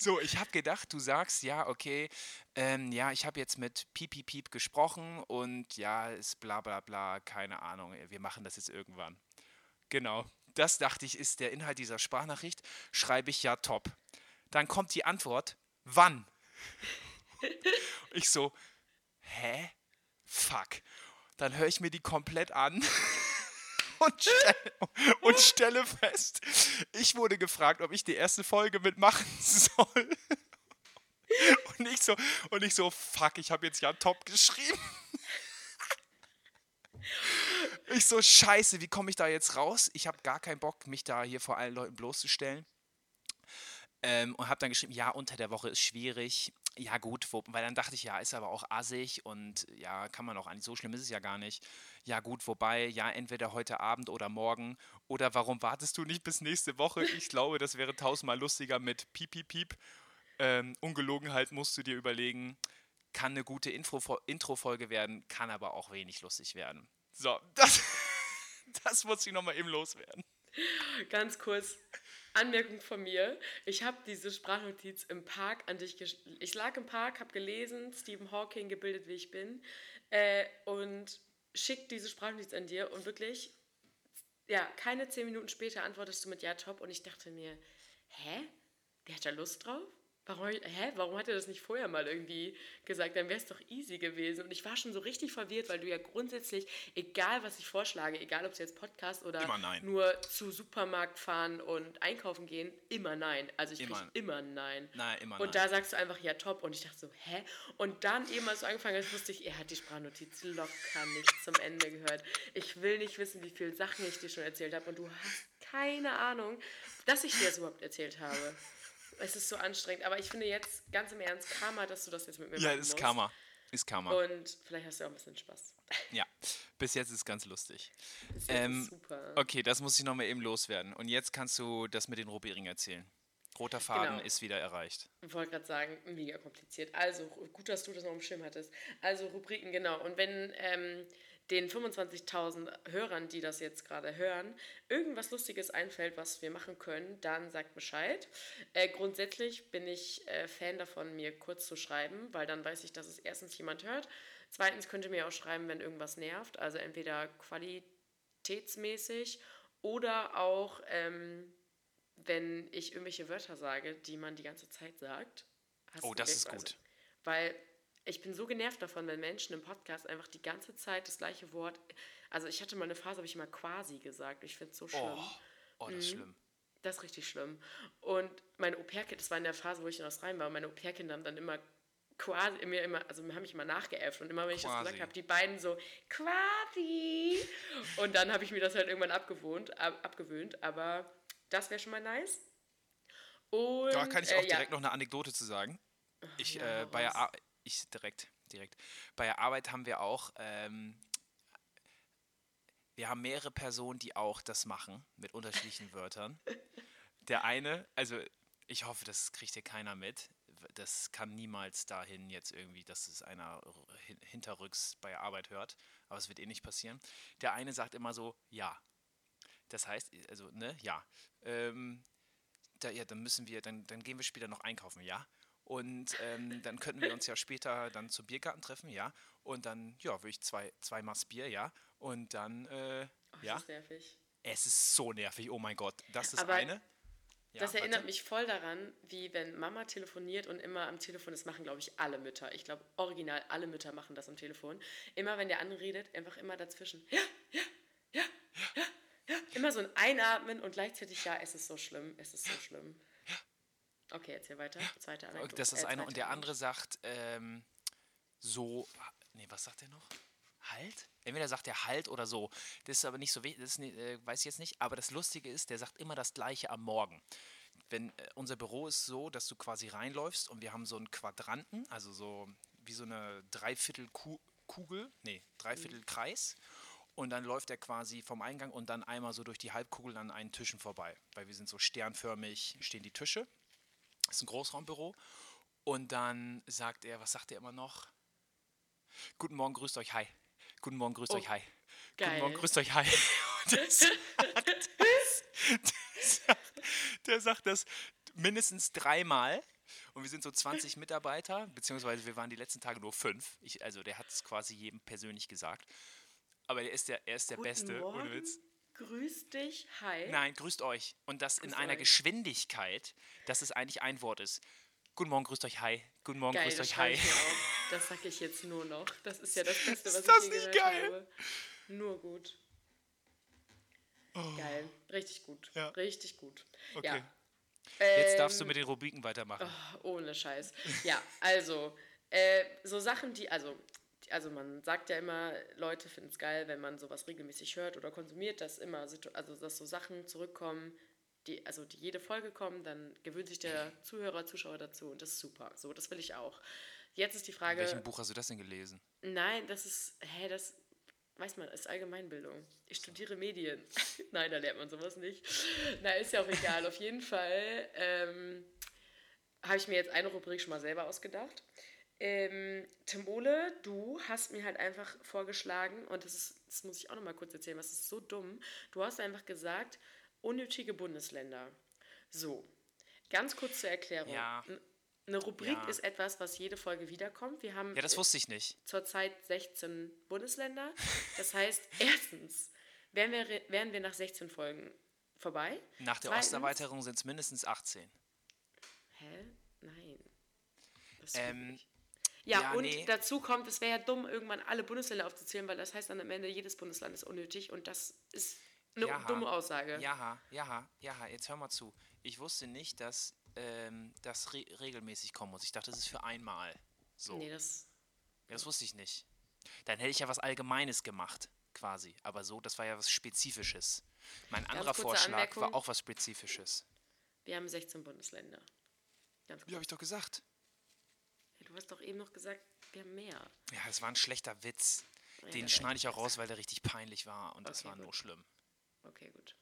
So, ich habe gedacht, du sagst, ja, okay, ähm, ja, ich habe jetzt mit Piep, Piep, Piep gesprochen und ja, ist bla bla bla, keine Ahnung, wir machen das jetzt irgendwann. Genau, das dachte ich, ist der Inhalt dieser Sprachnachricht. Schreibe ich ja top. Dann kommt die Antwort, wann? Ich so, hä? Fuck. Dann höre ich mir die komplett an und, stell, und stelle fest, ich wurde gefragt, ob ich die erste Folge mitmachen soll. Und ich so, und ich so, fuck, ich habe jetzt ja top geschrieben. Ich so, scheiße, wie komme ich da jetzt raus? Ich habe gar keinen Bock, mich da hier vor allen Leuten bloßzustellen. Ähm, und habe dann geschrieben, ja, unter der Woche ist schwierig. Ja, gut, wo, weil dann dachte ich, ja, ist aber auch assig und ja, kann man auch eigentlich, so schlimm ist es ja gar nicht. Ja, gut, wobei, ja, entweder heute Abend oder morgen. Oder warum wartest du nicht bis nächste Woche? Ich glaube, das wäre tausendmal lustiger mit Piep, Piep, Piep. Ähm, Ungelogenheit musst du dir überlegen, kann eine gute Intro- Intro-Folge werden, kann aber auch wenig lustig werden. So, das, das muss ich nochmal eben loswerden. Ganz kurz, Anmerkung von mir. Ich habe diese Sprachnotiz im Park an dich gesch Ich lag im Park, habe gelesen, Stephen Hawking, gebildet wie ich bin, äh, und schick diese Sprachnotiz an dir und wirklich, ja, keine zehn Minuten später antwortest du mit Ja, top und ich dachte mir, hä? Der hat da Lust drauf? Warum, hä? Warum hat er das nicht vorher mal irgendwie gesagt? Dann wäre es doch easy gewesen. Und ich war schon so richtig verwirrt, weil du ja grundsätzlich, egal was ich vorschlage, egal ob es jetzt Podcast oder nur zu Supermarkt fahren und einkaufen gehen, immer nein. Also ich Immer. immer nein. Nein, immer Und nein. da sagst du einfach ja top und ich dachte so, hä? Und dann eben als du angefangen hast, wusste ich, er hat die Sprachnotiz locker nicht zum Ende gehört. Ich will nicht wissen, wie viele Sachen ich dir schon erzählt habe und du hast keine Ahnung, dass ich dir das überhaupt erzählt habe. Es ist so anstrengend. Aber ich finde jetzt, ganz im Ernst, Karma, dass du das jetzt mit mir Ja, machen ist musst. Karma. Ist Karma. Und vielleicht hast du auch ein bisschen Spaß. Ja, bis jetzt ist es ganz lustig. Das ist Ähm, super. Okay, das muss ich nochmal eben loswerden. Und jetzt kannst du das mit den Rohberingen erzählen. Roter Faden Genau. ist wieder erreicht. Ich wollte gerade sagen, mega kompliziert. Also, gut, dass du das noch im Schirm hattest. Also, Rubriken, genau. Und wenn ähm, den 25.000 Hörern, die das jetzt gerade hören, irgendwas Lustiges einfällt, was wir machen können, dann sagt Bescheid. Äh, grundsätzlich bin ich äh, Fan davon, mir kurz zu schreiben, weil dann weiß ich, dass es erstens jemand hört. Zweitens könnt ihr mir auch schreiben, wenn irgendwas nervt. Also entweder qualitätsmäßig oder auch, ähm, wenn ich irgendwelche Wörter sage, die man die ganze Zeit sagt. Hast Oh, das ist gut. Weil ich bin so genervt davon, wenn Menschen im Podcast einfach die ganze Zeit das gleiche Wort. Also ich hatte mal eine Phase, habe ich mal quasi gesagt. Ich finde es so schlimm. Oh, oh das Mhm. ist schlimm. Das ist richtig schlimm. Und meine Au-pair-Kinder, das war in der Phase, wo ich in Australien war, meine Au-pair-Kinder haben dann immer quasi mir immer, also haben mich immer nachgeäfft und immer wenn ich das Quasi. gesagt habe, die beiden so quasi. Und dann habe ich mir das halt irgendwann abgewohnt, ab, abgewöhnt, aber das wäre schon mal nice. Und, Da kann ich auch äh, ja. direkt noch eine Anekdote zu sagen. Ich, ja, äh, bei ich direkt, direkt. Bei der Arbeit haben wir auch, ähm, wir haben mehrere Personen, die auch das machen, mit unterschiedlichen Wörtern. Der eine, also ich hoffe, das kriegt hier keiner mit. Das kann niemals dahin jetzt irgendwie, dass es einer hin- hinterrücks bei der Arbeit hört. Aber es wird eh nicht passieren. Der eine sagt immer so, ja. Das heißt, also, ne, ja. Ähm, da, ja, dann müssen wir, dann, dann gehen wir später noch einkaufen, ja. Und ähm, dann könnten wir uns ja später dann zum Biergarten treffen, ja. Und dann, ja, würde ich zwei, zwei Maß Bier, ja. Und dann, äh, Oh, ja. Ist nervig. Es ist so nervig, oh mein Gott. Das ist Aber eine. Ja, das erinnert warte. mich voll daran, wie wenn Mama telefoniert und immer am Telefon, das machen, glaube ich, alle Mütter. Ich glaube, original alle Mütter machen das am Telefon. Immer wenn der andere redet, einfach immer dazwischen. Ja, ja, ja, ja, ja. Immer so ein Einatmen und gleichzeitig, ja, es ist so schlimm, es ist so schlimm. Okay, erzähl weiter. Zweite Anekdote. Das ist äh, eine. Und der andere sagt, ähm, so. Nee, was sagt er noch? Halt? Entweder sagt er halt oder so. Das ist aber nicht so wichtig, das ist, äh, weiß ich jetzt nicht. Aber das Lustige ist, der sagt immer das Gleiche am Morgen. Wenn äh, unser Büro ist so, dass du quasi reinläufst und wir haben so einen Quadranten, also so wie so eine Dreiviertel-Kugel, nee, Dreiviertel-Kreis. Und dann läuft er quasi vom Eingang und dann einmal so durch die Halbkugel an einen Tischen vorbei. Weil wir sind so sternförmig, stehen die Tische. Das ist ein Großraumbüro. Und dann sagt er, was sagt er immer noch? Guten Morgen, grüßt euch, hi. Guten Morgen, grüßt Oh, euch, hi. geil. Guten Morgen, grüßt euch, hi. Und der sagt, der, sagt, der sagt das mindestens dreimal. Und wir sind so 20 Mitarbeiter, beziehungsweise wir waren die letzten Tage nur fünf. Ich, also der hat es quasi jedem persönlich gesagt. Aber er ist der, er ist der Guten Beste, Morgen, ohne Witz. Grüß dich, hi. Nein, grüßt euch. Und das in Grüßt einer euch. Geschwindigkeit, dass es eigentlich ein Wort ist. Guten Morgen, grüßt euch, hi. Guten Morgen, Geil, grüßt euch, hi. Das sage ich jetzt nur noch. Das ist ja das Beste, was Ist das ich je nicht geil? habe. Nur gut. Geil. Richtig gut. Ja. Richtig gut. Okay. Ja. Jetzt darfst du Ähm, mit den Rubriken weitermachen. Ohne Scheiß. Ja, also, äh, so Sachen, die, also, die- also man sagt ja immer, Leute finden es geil, wenn man sowas regelmäßig hört oder konsumiert, dass immer, also dass so Sachen zurückkommen, die, also die jede Folge kommen, dann gewöhnt sich der Zuhörer, Zuschauer dazu und das ist super. So, das will ich auch. Jetzt ist die In Frage. welchem Buch hast du das denn gelesen? Nein, das ist, hä, das weiß man, ist Allgemeinbildung. Ich studiere Medien. Nein, da lernt man sowas nicht. Na, ist ja auch egal. Auf jeden Fall ähm, habe ich mir jetzt eine Rubrik schon mal selber ausgedacht. Ähm, Tim Ole, du hast mir halt einfach vorgeschlagen, und das, ist, das muss ich auch noch mal kurz erzählen, was ist so dumm. Du hast einfach gesagt, unnötige Bundesländer. So, ganz kurz zur Erklärung. Ja. Eine Rubrik Ja. ist etwas, was jede Folge wiederkommt. Wir haben Ja, das äh, wusste ich nicht. zurzeit 16 Bundesländer. Das heißt, erstens wären wir, re- wären wir nach 16 Folgen vorbei. Nach der Zweitens- Osterweiterung sind es mindestens 18. Hä? Nein. Das ähm, ja, ja, und nee. dazu kommt, es wäre ja dumm, irgendwann alle Bundesländer aufzuzählen, weil das heißt dann am Ende, jedes Bundesland ist unnötig und das ist eine Jaha. dumme Aussage. Jaha, jaha, jaha, jetzt hör mal zu. Ich wusste nicht, dass ähm, das re regelmäßig kommen muss. Ich dachte, das ist für einmal. So. Nee, das. Ja, das wusste ich nicht. Dann hätte ich ja was Allgemeines gemacht, quasi. Aber so, das war ja was Spezifisches. Mein anderer kurze Vorschlag Anmerkung. war auch was Spezifisches. Wir haben 16 Bundesländer. Ganz Wie habe ich doch gesagt? Du hast doch eben noch gesagt, wir haben mehr. Ja, es war ein schlechter Witz. Ja, Den schneide ich war auch raus, weil der richtig peinlich war und das Okay, war nur gut. schlimm. Okay, gut.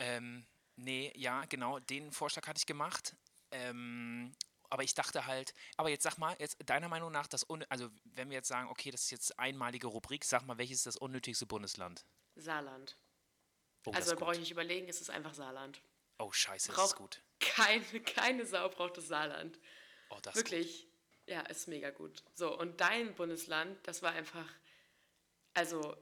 Ähm, nee, ja, genau, den Vorschlag hatte ich gemacht. Ähm, aber ich dachte halt, aber jetzt sag mal, jetzt deiner Meinung nach, das un also wenn wir jetzt sagen, okay, das ist jetzt einmalige Rubrik, sag mal, welches ist das unnötigste Bundesland? Saarland. Oh, also das da brauche ich nicht überlegen, es ist einfach Saarland. Oh, scheiße, das ist gut. Keine, keine Sau braucht das Saarland. Oh, das ist gut. Wirklich. Ja, ist mega gut. So, und dein Bundesland, das war einfach. Also,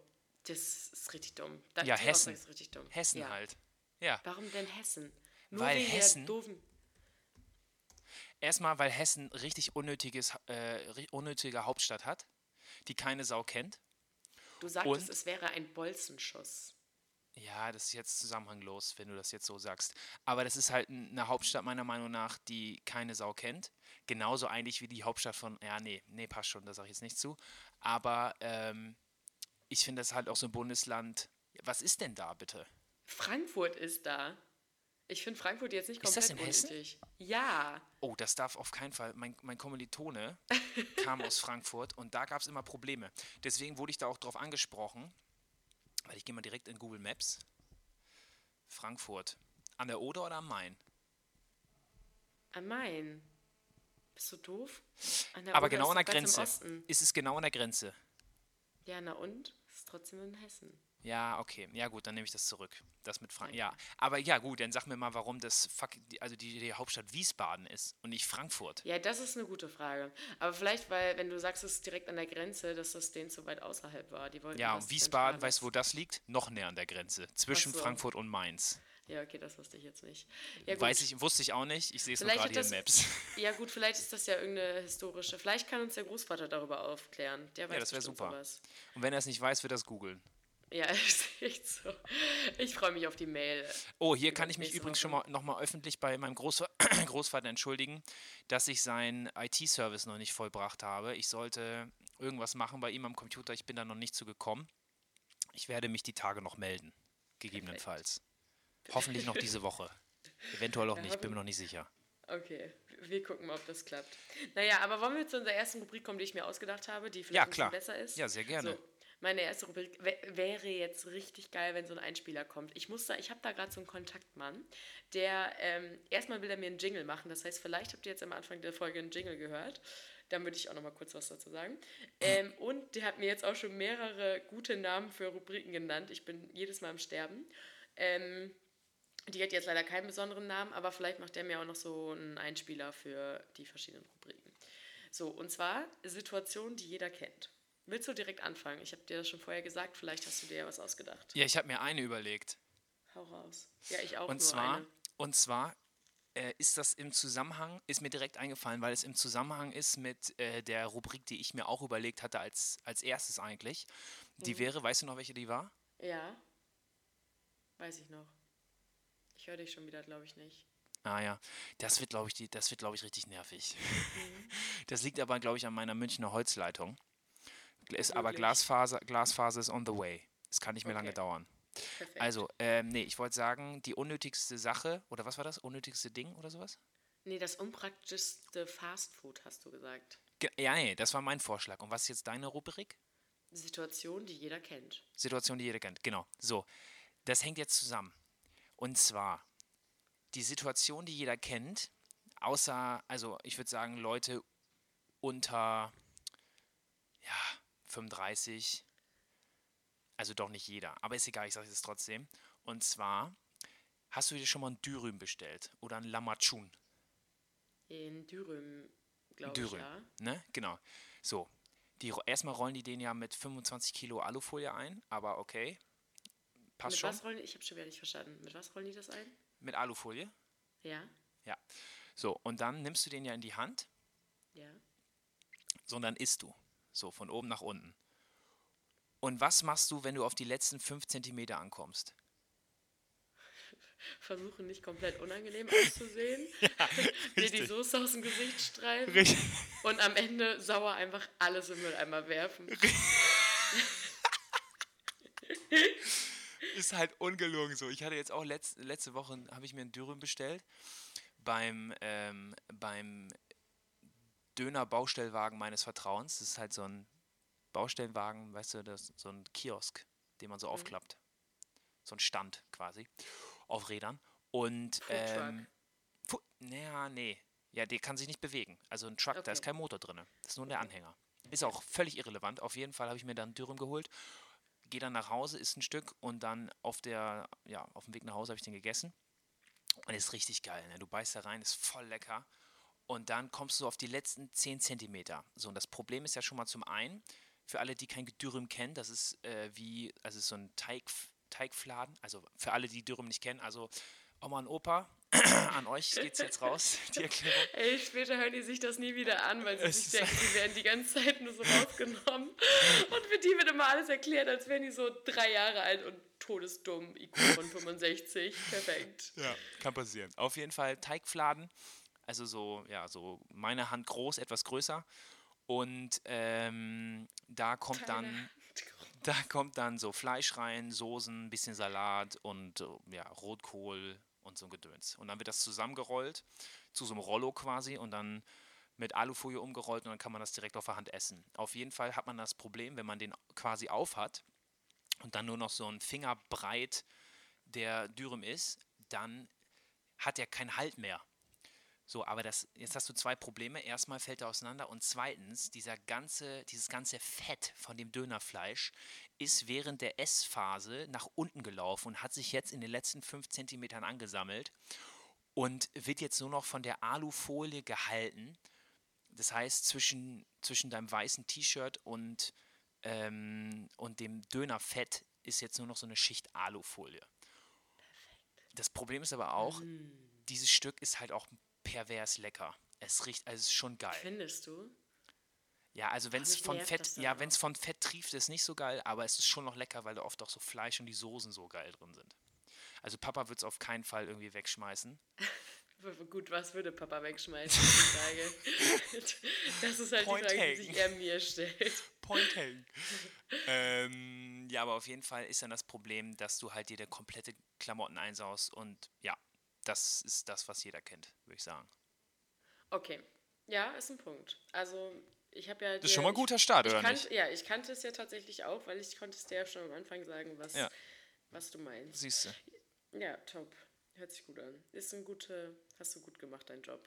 das ist richtig dumm. Da, Ja, Hessen. Ist richtig dumm. Hessen ja. halt. Ja. Warum denn Hessen? Nur Weil Hessen-. Erstmal, weil Hessen richtig unnötiges, äh, unnötige Hauptstadt hat, die keine Sau kennt. Du sagtest, Und? es wäre ein Bolzenschuss. Ja, das ist jetzt zusammenhanglos, wenn du das jetzt so sagst. Aber das ist halt eine Hauptstadt meiner Meinung nach, die keine Sau kennt. Genauso eigentlich wie die Hauptstadt von, ja, nee, nee, passt schon, da sage ich jetzt nicht zu. Aber ähm, ich finde das halt auch so ein Bundesland. Was ist denn da bitte? Frankfurt ist da. Ich finde Frankfurt jetzt nicht Ist das komplett in Hessen? unnötig. Ja. Oh, das darf auf keinen Fall. Mein, mein Kommilitone kam aus Frankfurt und da gab es immer Probleme. Deswegen wurde ich da auch drauf angesprochen, weil ich gehe mal direkt in Google Maps. Frankfurt. An der Oder oder am Main? Am Main. Bist du doof? An der Aber Oder genau an der Grenze. Ist es genau an der Grenze? Ja, na und? Es ist trotzdem in Hessen. Ja, okay. Ja, gut, dann nehme ich das zurück. Das mit Frank. Ja, aber ja, gut, dann sag mir mal, warum das fuck, die- also die, die Hauptstadt Wiesbaden ist und nicht Frankfurt. Ja, das ist eine gute Frage. Aber vielleicht, weil, wenn du sagst, es ist direkt an der Grenze, dass das denen zu weit außerhalb war. Die wollten Ja, und Wiesbaden, weißt du, wo das liegt? Noch näher an der Grenze. Zwischen so. Frankfurt und Mainz. Ja, okay, das wusste ich jetzt nicht. Ja. Weiß ich, wusste ich auch nicht. Ich sehe es nur gerade hier hat in Maps. Ja, gut, vielleicht ist das ja irgendeine historische. Vielleicht kann uns der Großvater darüber aufklären. Der weiß das wär bestimmt super. sowas. Und wenn er es nicht weiß, wird er es googeln. Ja, ist echt so. Ich freue mich auf die Mail. Oh, hier kann ich mich übrigens schon mal nochmal öffentlich bei meinem Großva Großvater entschuldigen, dass ich seinen IT-Service noch nicht vollbracht habe. Ich sollte irgendwas machen bei ihm am Computer. Ich bin da noch nicht zu gekommen. Ich werde mich die Tage noch melden. Gegebenenfalls. Hoffentlich noch diese Woche. Eventuell auch Ja, nicht, bin mir noch nicht sicher. Okay, wir gucken mal, ob das klappt. Naja, aber wollen wir zu unserer ersten Rubrik kommen, die ich mir ausgedacht habe, die vielleicht Ja, ein bisschen besser ist? Ja, sehr gerne. So, meine erste Rubrik wä- wäre jetzt richtig geil, wenn so ein Einspieler kommt. Ich muss da, ich habe da gerade so einen Kontaktmann, der ähm, erstmal will er mir einen Jingle machen. Das heißt, vielleicht habt ihr jetzt am Anfang der Folge einen Jingle gehört. Dann würde ich auch noch mal kurz was dazu sagen. Ähm, und der hat mir jetzt auch schon mehrere gute Namen für Rubriken genannt. Ich bin jedes Mal am Sterben. Ähm, die hat jetzt leider keinen besonderen Namen, aber vielleicht macht der mir auch noch so einen Einspieler für die verschiedenen Rubriken. So, und zwar Situationen, die jeder kennt. Willst du direkt anfangen? Ich habe dir das schon vorher gesagt, vielleicht hast du dir ja was ausgedacht. Ja, ich habe mir eine überlegt. Hau raus. Ja, ich auch Und nur zwar, eine. und zwar äh, ist das im Zusammenhang, ist mir direkt eingefallen, weil es im Zusammenhang ist mit äh, der Rubrik, die ich mir auch überlegt hatte als, als erstes eigentlich. Die Mhm. wäre, weißt du noch, welche die war? Ja. Weiß ich noch. Ich höre dich schon wieder, glaube ich nicht. Ah ja, das wird, glaube ich, die, das wird, glaube ich, richtig nervig. Mhm. Das liegt aber, glaube ich, an meiner Münchner Holzleitung. Ist aber. Glasfaser, Glasfaser ist on the way. Es kann nicht mehr lange Okay. dauern. Perfekt. Also, ähm, nee, ich wollte sagen, die unnötigste Sache, oder was war das? Unnötigste Ding oder sowas? Nee, das unpraktischste Fastfood, hast du gesagt. Ge ja, nee, das war mein Vorschlag. Und was ist jetzt deine Rubrik? Situation, die jeder kennt. Situation, die jeder kennt. Genau. So, das hängt jetzt zusammen. Und zwar die Situation, die jeder kennt, außer, also ich würde sagen, Leute unter ja, 35, also doch nicht jeder, aber ist egal, ich sage es trotzdem. Und zwar, hast du dir schon mal ein Dürüm bestellt oder ein Lamachun? In Dürüm, glaube ich, Dürüm, ja. ne? Genau. So, die, erstmal rollen die den ja mit 25 Kilo Alufolie ein, aber okay, passt Mit schon. was rollen? Ich habe schon wieder nicht verstanden. Mit was rollen die das ein? Mit Alufolie. Ja, Ja. So, und dann nimmst du den ja in die Hand, ja. so und dann isst du. So, von oben nach unten. Und was machst du, wenn du auf die letzten 5 Zentimeter ankommst? Versuche nicht komplett unangenehm auszusehen. Dir die. Soße aus dem Gesicht streifen. Richtig. Und am Ende sauer einfach alles im Mülleimer werfen. Ist halt ungelogen so. Ich hatte jetzt auch letz, letzte Woche, habe ich mir einen Dürüm bestellt, beim, ähm, beim Döner-Baustellwagen meines Vertrauens. Das ist halt so ein Baustellwagen, weißt du, das, so ein Kiosk, den man so aufklappt. So ein Stand quasi auf Rädern. Und ähm, naja, nee. Ja, der kann sich nicht bewegen. Also ein Truck, da ist Okay. kein Motor drin. Das ist nur der Anhänger. Ist auch völlig irrelevant. Auf jeden Fall habe ich mir dann Dürüm geholt. Gehe dann nach Hause, isst ein Stück und dann auf der, ja, auf dem Weg nach Hause habe ich den gegessen. Und ist richtig geil. Ne? Du beißt da rein, ist voll lecker. Und dann kommst du auf die letzten 10 Zentimeter. So, und das Problem ist ja schon mal zum einen, für alle, die kein Dürüm kennen, das ist äh, wie, also ist so ein Teig, Teigfladen. Also für alle, die Dürüm nicht kennen, also Oma und Opa, an euch geht's jetzt raus, die Erklärung. Ey, später hören die sich das nie wieder an, weil sie Es sich denken, die werden die ganze Zeit nur so rausgenommen. Und für die wird immer alles erklärt, als wären die so drei Jahre alt und todesdumm, IQ von 65. Perfekt. Ja, kann passieren. Auf jeden Fall Teigfladen, also so, ja, so meine Hand groß, etwas größer. Und ähm, da kommt dann, da kommt dann so Fleisch rein, Soßen, bisschen Salat und ja, Rotkohl und so ein Gedöns. Und dann wird das zusammengerollt zu so einem Rollo quasi und dann mit Alufolie umgerollt und dann kann man das direkt auf der Hand essen. Auf jeden Fall hat man das Problem, wenn man den quasi auf hat und dann nur noch so ein Fingerbreit der Dürüm ist, dann hat er keinen Halt mehr. So, aber das, jetzt hast du zwei Probleme. Erstmal fällt er auseinander und zweitens, dieser ganze, dieses ganze Fett von dem Dönerfleisch ist während der Essphase nach unten gelaufen und hat sich jetzt in den letzten fünf Zentimetern angesammelt und wird jetzt nur noch von der Alufolie gehalten. Das heißt, zwischen, zwischen deinem weißen T-Shirt und, ähm, und dem Dönerfett ist jetzt nur noch so eine Schicht Alufolie. Das Problem ist aber auch, dieses Stück ist halt auch pervers lecker. Es riecht, also es ist schon geil. Findest du? Ja, also wenn es von Fett, ja, wenn es von Fett trieft, ist nicht so geil, aber es ist schon noch lecker, weil da oft auch so Fleisch und die Soßen so geil drin sind. Also Papa wird es auf keinen Fall irgendwie wegschmeißen. Gut, was würde Papa wegschmeißen, die Frage. Das ist halt Point die Frage, die sich er mir stellt. Point hang. ähm, ja, aber auf jeden Fall ist dann das Problem, dass du halt dir der komplette Klamotten einsaust und ja, das ist das, was jeder kennt, würde ich sagen. Okay, ja, ist ein Punkt. Also, ich habe ja... Das ist schon mal ein guter Start, ich oder kannte, nicht? Ja, ich kannte es ja tatsächlich auch, weil ich konnte es dir ja schon am Anfang sagen, was, Ja. was du meinst. Siehst du. Ja, top. Hört sich gut an. Ist ein gute, hast du gut gemacht, dein Job.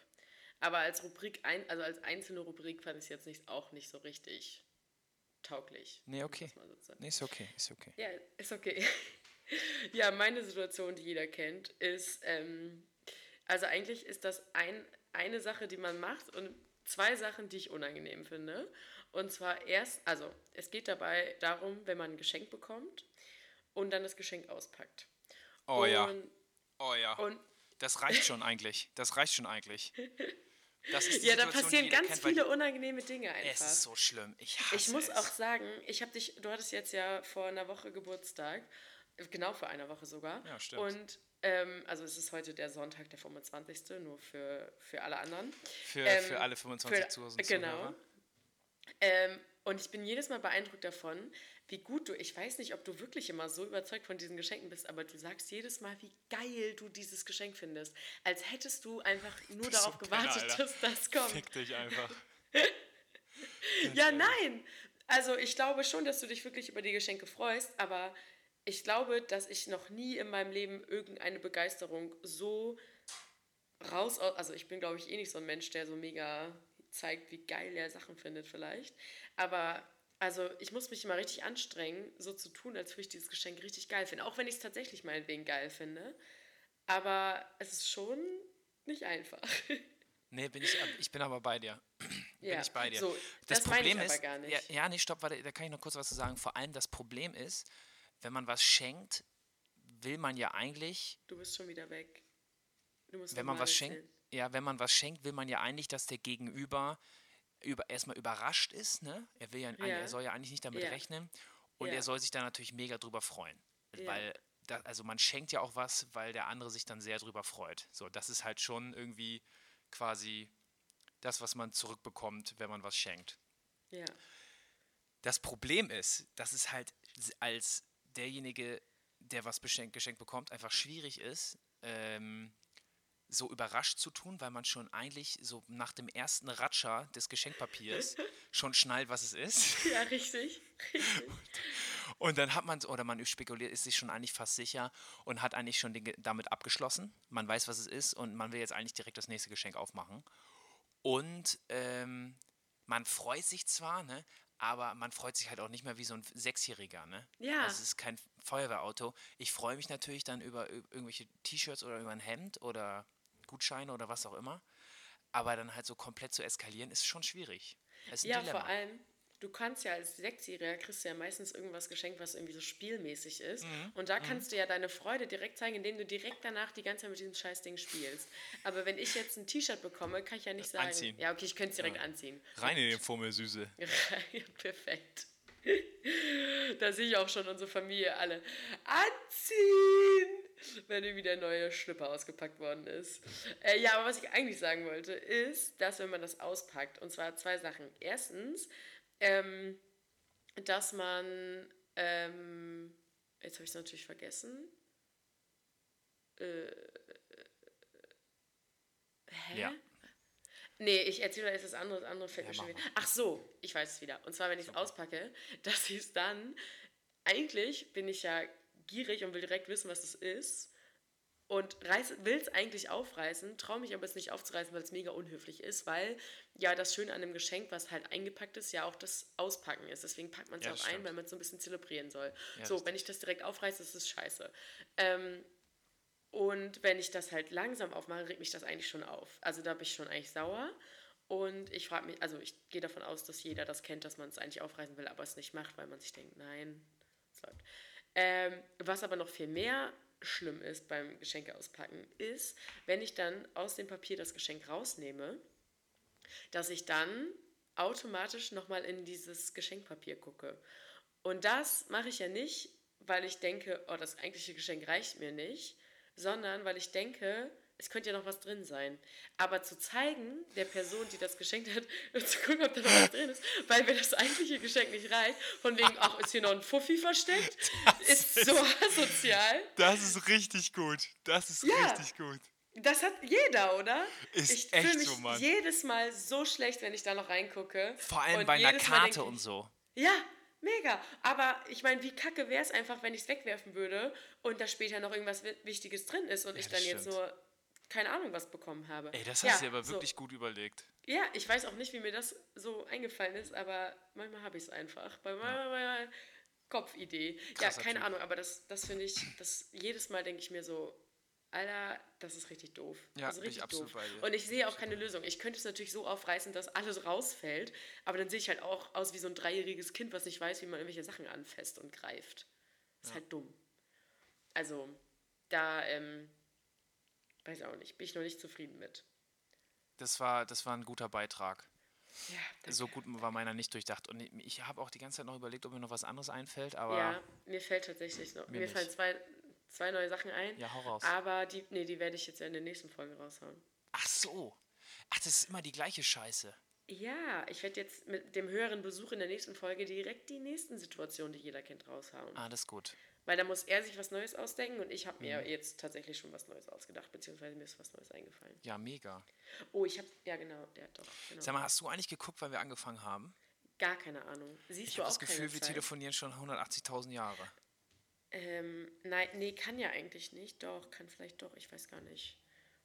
Aber als Rubrik, ein, also als einzelne Rubrik fand ich es jetzt nicht, auch nicht so richtig tauglich. Nee, okay. so. Nee, ist okay, ist okay. Ja, ist okay. ja, meine Situation, die jeder kennt, ist, ähm, also eigentlich ist das ein, eine Sache, die man macht und zwei Sachen, die ich unangenehm finde. Und zwar erst, also es geht dabei darum, wenn man ein Geschenk bekommt und dann das Geschenk auspackt. Oh ja, Und, oh ja. und Das reicht schon eigentlich. Das reicht schon eigentlich. Das ist ja, da Situation, die passieren ganz kennt, viele unangenehme Dinge die- Es einfach. ist so schlimm. Ich hasse Ich muss es. auch sagen, ich habe dich, du hattest jetzt ja vor einer Woche Geburtstag, genau vor einer Woche sogar. Ja, stimmt. Und ähm, also es ist heute der Sonntag, der 25. nur für, für alle anderen. Für, ähm, für alle 25 für- Zuhörer. genau. Ähm, und ich bin jedes Mal beeindruckt davon, wie gut du, ich weiß nicht, ob du wirklich immer so überzeugt von diesen Geschenken bist, aber du sagst jedes Mal, wie geil du dieses Geschenk findest. Als hättest du einfach nur so darauf Penner, gewartet, Alter. dass das kommt. Fick dich einfach. Ja, nein. Also ich glaube schon, dass du dich wirklich über die Geschenke freust, aber ich glaube, dass ich noch nie in meinem Leben irgendeine Begeisterung so raus, also ich bin, glaube ich, eh nicht so ein Mensch, der so mega zeigt, wie geil er Sachen findet vielleicht. Aber also ich muss mich immer richtig anstrengen, so zu tun, als würde ich dieses Geschenk richtig geil finden. Auch wenn ich es tatsächlich meinetwegen geil finde. Aber es ist schon nicht einfach. Nee, bin ich, ich bin aber bei dir. bin Ja, ich bei dir. so, das, das Problem ist, gar nicht. Ja, ja, nee, stopp, warte, da kann ich noch kurz was zu sagen. Vor allem das Problem ist, wenn man was schenkt, will man ja eigentlich, Du bist schon wieder weg. Du musst wenn man was schenkt, erzählen. ja, wenn man was schenkt, will man ja eigentlich, dass der Gegenüber über, erstmal überrascht ist, ne? Er will ja, Ja. er soll ja eigentlich nicht damit Ja. rechnen und Ja. er soll sich da natürlich mega drüber freuen. Weil, da, also man schenkt ja auch was, weil der andere sich dann sehr drüber freut. So, das ist halt schon irgendwie quasi das, was man zurückbekommt, wenn man was schenkt. Ja. Das Problem ist, dass es halt als derjenige, der was beschenkt, geschenkt bekommt, einfach schwierig ist, ähm, so überrascht zu tun, weil man schon eigentlich so nach dem ersten Ratscher des Geschenkpapiers schon schnallt, was es ist. Ja, richtig. richtig. Und dann hat man, oder man spekuliert, ist sich schon eigentlich fast sicher und hat eigentlich schon den, damit abgeschlossen. Man weiß, was es ist und man will jetzt eigentlich direkt das nächste Geschenk aufmachen. Und ähm, man freut sich zwar, ne, aber man freut sich halt auch nicht mehr wie so ein Sechsjähriger, ne? Ja. Also es ist kein Feuerwehrauto. Ich freue mich natürlich dann über, über irgendwelche T-Shirts oder über ein Hemd oder Gutscheine oder was auch immer. Aber dann halt so komplett zu eskalieren, ist schon schwierig. Ja, vor allem, du kannst ja als Sechsjähriger kriegst du ja meistens irgendwas geschenkt, was irgendwie so spielmäßig ist. Mhm. Und da kannst du ja deine Freude direkt zeigen, indem du direkt danach die ganze Zeit mit diesem Scheißding spielst. Aber wenn ich jetzt ein T-Shirt bekomme, kann ich ja nicht sagen, Anziehen. ja, okay, ich könnte es direkt anziehen. Rein in den Fummelsüße. Perfekt. Da sehe ich auch schon unsere Familie alle anziehen, wenn irgendwie der neue Schlüpper ausgepackt worden ist. Äh, ja, aber was ich eigentlich sagen wollte, ist, dass wenn man das auspackt, und zwar zwei Sachen. Erstens, ähm, dass man, ähm, jetzt habe ich es natürlich vergessen. Äh, hä? Ja. Nee, ich erzähle jetzt das andere, das andere fällt Ja, mir schon wieder. Ach so, ich weiß es wieder. Und zwar, wenn ich es auspacke, dass ich es dann, eigentlich bin ich ja gierig und will direkt wissen, was es ist. Und will es eigentlich aufreißen, traue mich aber es nicht aufzureißen, weil es mega unhöflich ist, weil ja das Schöne an einem Geschenk, was halt eingepackt ist, ja auch das Auspacken ist. Deswegen packt man es Ja, auch das ein, stimmt. weil man es so ein bisschen zelebrieren soll. Ja, so, wenn ich das direkt aufreiße, ist es scheiße. Ähm, und wenn ich das halt langsam aufmache, regt mich das eigentlich schon auf. Also da bin ich schon eigentlich sauer. Und ich frage mich, also ich gehe davon aus, dass jeder das kennt, dass man es eigentlich aufreißen will, aber es nicht macht, weil man sich denkt, nein, es läuft. Ähm, was aber noch viel mehr schlimm ist beim Geschenke auspacken, ist, wenn ich dann aus dem Papier das Geschenk rausnehme, dass ich dann automatisch nochmal in dieses Geschenkpapier gucke. Und das mache ich ja nicht, weil ich denke, oh, das eigentliche Geschenk reicht mir nicht, sondern weil ich denke, es könnte ja noch was drin sein. Aber zu zeigen, der Person, die das geschenkt hat, zu gucken, ob da noch was drin ist, weil mir das eigentliche Geschenk nicht reicht, von wegen, ach, ist hier noch ein Fuffi versteckt, ist so asozial. Das ist richtig gut. Das ist Ja. richtig gut. Das hat jeder, oder? Ist ich echt fühle mich so, Mann. jedes Mal so schlecht, wenn ich da noch reingucke. Vor allem Und bei einer Karte denk und ich, so. Ja, mega. Aber ich meine, wie kacke wäre es einfach, wenn ich es wegwerfen würde und da später noch irgendwas Wi- Wichtiges drin ist und ich das dann jetzt stimmt. nur keine Ahnung was bekommen habe. Ey, das ja, hast du dir aber so. wirklich gut überlegt. Ja, ich weiß auch nicht, wie mir das so eingefallen ist, aber manchmal habe ich es einfach. Bei meiner, meiner Kopfidee. Ja, Krasser keine Typ. Ahnung, aber das, das finde ich, das jedes Mal denke ich mir so, Alter, das ist richtig doof. Ja, das ist richtig absolut doof. Und ich sehe auch keine Lösung. Ich könnte es natürlich so aufreißen, dass alles rausfällt, aber dann sehe ich halt auch aus wie so ein dreijähriges Kind, was nicht weiß, wie man irgendwelche Sachen anfasst und greift. ist halt dumm. Also, da, ähm, weiß auch nicht, bin ich noch nicht zufrieden mit. Das war, das war ein guter Beitrag. Ja, danke. So gut war meiner nicht durchdacht. Und ich habe auch die ganze Zeit noch überlegt, ob mir noch was anderes einfällt, aber Ja, mir fällt tatsächlich noch. Mir, Mir fallen zwei, zwei neue Sachen ein. Ja, hau raus. Aber die, nee, die werde ich jetzt ja in der nächsten Folge raushauen. ach so. Ach, das ist immer die gleiche Scheiße. Ja, ich werde jetzt mit dem höheren Besuch in der nächsten Folge direkt die nächsten Situationen, die jeder kennt, raushauen. Ah, das ist gut. Weil da muss er sich was Neues ausdenken und ich habe mir Mhm. jetzt tatsächlich schon was Neues ausgedacht, beziehungsweise mir ist was Neues eingefallen. Ja, mega. Oh, ich habe, ja genau, der hat doch. Genau. Sag mal, hast du eigentlich geguckt, weil wir angefangen haben? Gar keine Ahnung. Siehst Ich du habe auch das Gefühl, wir Zeit? telefonieren schon 180.000 Jahre. Ähm, nein, nee, kann ja eigentlich nicht. Doch, kann vielleicht doch, ich weiß gar nicht.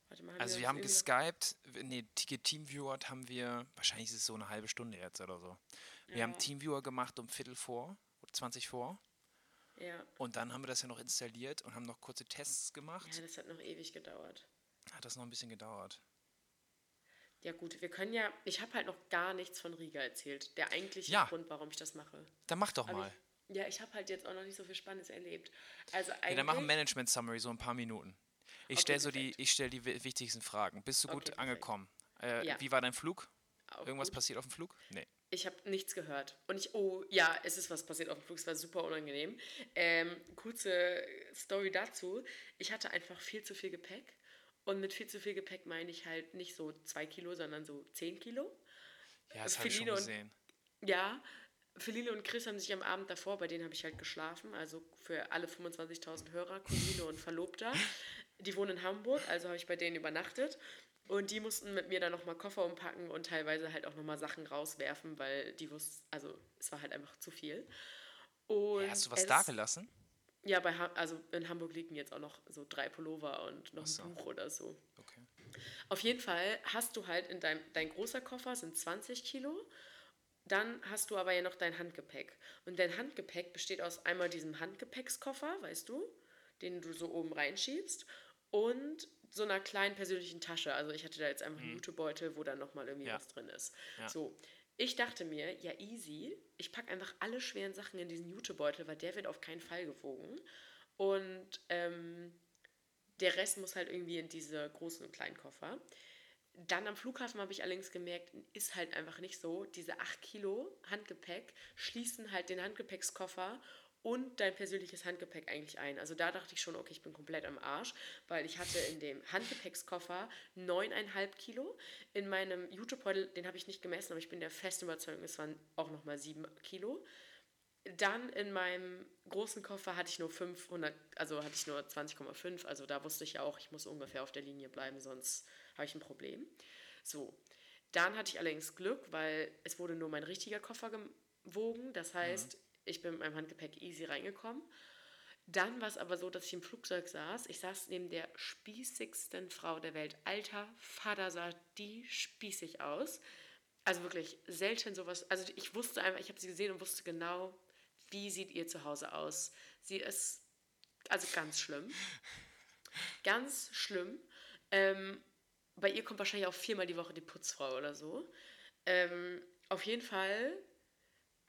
Warte mal, Also uns wir haben geskypt, nee, Teamviewert haben wir, wahrscheinlich ist es so eine halbe Stunde jetzt oder so. Wir haben Ja. Teamviewer gemacht um Viertel vor, 20 vor. Ja. Und dann haben wir das ja noch installiert und haben noch kurze Tests gemacht. ja, das hat noch ewig gedauert. Hat das noch ein bisschen gedauert. Ja gut, wir können ja, ich habe halt noch gar nichts von Riga erzählt. Der eigentliche Ja. Grund, warum ich das mache. Dann mach doch Aber mal. Ich, ja, ich habe halt jetzt auch noch nicht so viel Spannendes erlebt. Also Ja, dann mach ein Management Summary, so ein paar Minuten. Ich Okay, stelle so die, ich stell die wi- wichtigsten Fragen. Bist du Okay, gut perfekt. angekommen? Äh, Ja. Wie war dein Flug? auch Irgendwas gut. passiert auf dem Flug? Nee. Ich habe nichts gehört. Und ich, oh, ja, es ist was passiert auf dem Flug, es war super unangenehm. Ähm, kurze Story dazu. Ich hatte einfach viel zu viel Gepäck. Und mit viel zu viel Gepäck meine ich halt nicht so zwei Kilo, sondern so zehn Kilo. Ja, das habe ich schon Feline und- gesehen. Ja, Feline und Chris haben sich am Abend davor, bei denen habe ich halt geschlafen, also für alle 25.000 Hörer, Cousine und Verlobter. Die wohnen in Hamburg, also habe ich bei denen übernachtet. Und die mussten mit mir dann nochmal Koffer umpacken und teilweise halt auch nochmal Sachen rauswerfen, weil die wussten, also es war halt einfach zu viel. Und Hey, hast du was da gelassen? Ja, bei ha also in Hamburg liegen jetzt auch noch so drei Pullover und noch so. ein Buch oder so. Okay. Auf jeden Fall hast du halt in deinem, dein großer Koffer sind 20 Kilo. Dann hast du aber ja noch dein Handgepäck. Und dein Handgepäck besteht aus einmal diesem Handgepäckskoffer, weißt du, den du so oben reinschiebst, und so einer kleinen persönlichen Tasche. Also ich hatte da jetzt einfach einen Jutebeutel, wo dann nochmal irgendwie Ja. was drin ist. Ja. So, ich dachte mir, ja easy, ich packe einfach alle schweren Sachen in diesen Jutebeutel, weil der wird auf keinen Fall gewogen. Und ähm, der Rest muss halt irgendwie in diese großen und kleinen Koffer. Dann am Flughafen habe ich allerdings gemerkt, ist halt einfach nicht so. Diese 8 Kilo Handgepäck schließen halt den Handgepäckskoffer und dein persönliches Handgepäck eigentlich ein. Also da dachte ich schon, okay, ich bin komplett am Arsch, weil ich hatte in dem Handgepäckskoffer 9,5 Kilo. In meinem Jutebeutel, den habe ich nicht gemessen, aber ich bin der festen Überzeugung, es waren auch nochmal 7 Kilo. Dann in meinem großen Koffer hatte ich nur 500, also hatte ich nur 20,5. Also da wusste ich ja auch, ich muss ungefähr auf der Linie bleiben, sonst habe ich ein Problem. So, dann hatte ich allerdings Glück, weil es wurde nur mein richtiger Koffer gewogen. Das heißt, ich bin mit meinem Handgepäck easy reingekommen. Dann war es aber so, dass ich im Flugzeug saß. Ich saß neben der spießigsten Frau der Welt. Alter Vater sah die spießig aus. Also wirklich selten sowas. Also ich wusste einfach, ich habe sie gesehen und wusste genau, wie sieht ihr zu Hause aus. Sie ist also ganz schlimm. Ganz schlimm. Ähm, bei ihr kommt wahrscheinlich auch viermal die Woche die Putzfrau oder so. Ähm, auf jeden Fall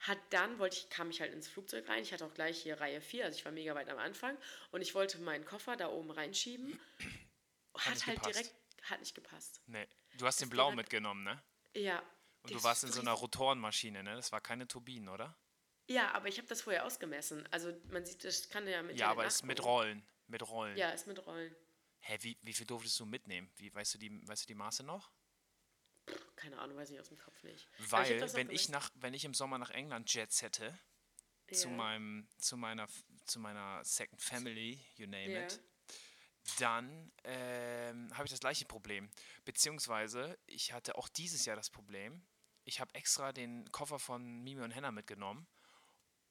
hat dann, wollte ich, kam ich halt ins Flugzeug rein. Ich hatte auch gleich hier Reihe 4, also ich war mega weit am Anfang. Und ich wollte meinen Koffer da oben reinschieben. Hat, nicht halt gepasst. direkt, hat nicht gepasst. Nee. Du hast den Das Blau Ding hat- mitgenommen, ne? Ja. Und du warst in so einer Rotorenmaschine, ne? Das war keine Turbinen, oder? Ja, aber ich habe das vorher ausgemessen. Also man sieht, das kann ja mit Ja, aber ist mit. Rollen. Mit Rollen. Ja, ist mit Rollen. Hä, wie, wie viel durftest du mitnehmen? Wie, weißt, du die, weißt du die Maße noch? Keine Ahnung, weiß ich aus dem Kopf nicht. Weil, auch wenn ich, nach, wenn ich im Sommer nach England Jets hätte, zu, Ja. meinem, zu, meiner, zu meiner Second Family, you name Ja. it, dann ähm, habe ich das gleiche Problem. Beziehungsweise, ich hatte auch dieses Jahr das Problem, ich habe extra den Koffer von Mimi und Henna mitgenommen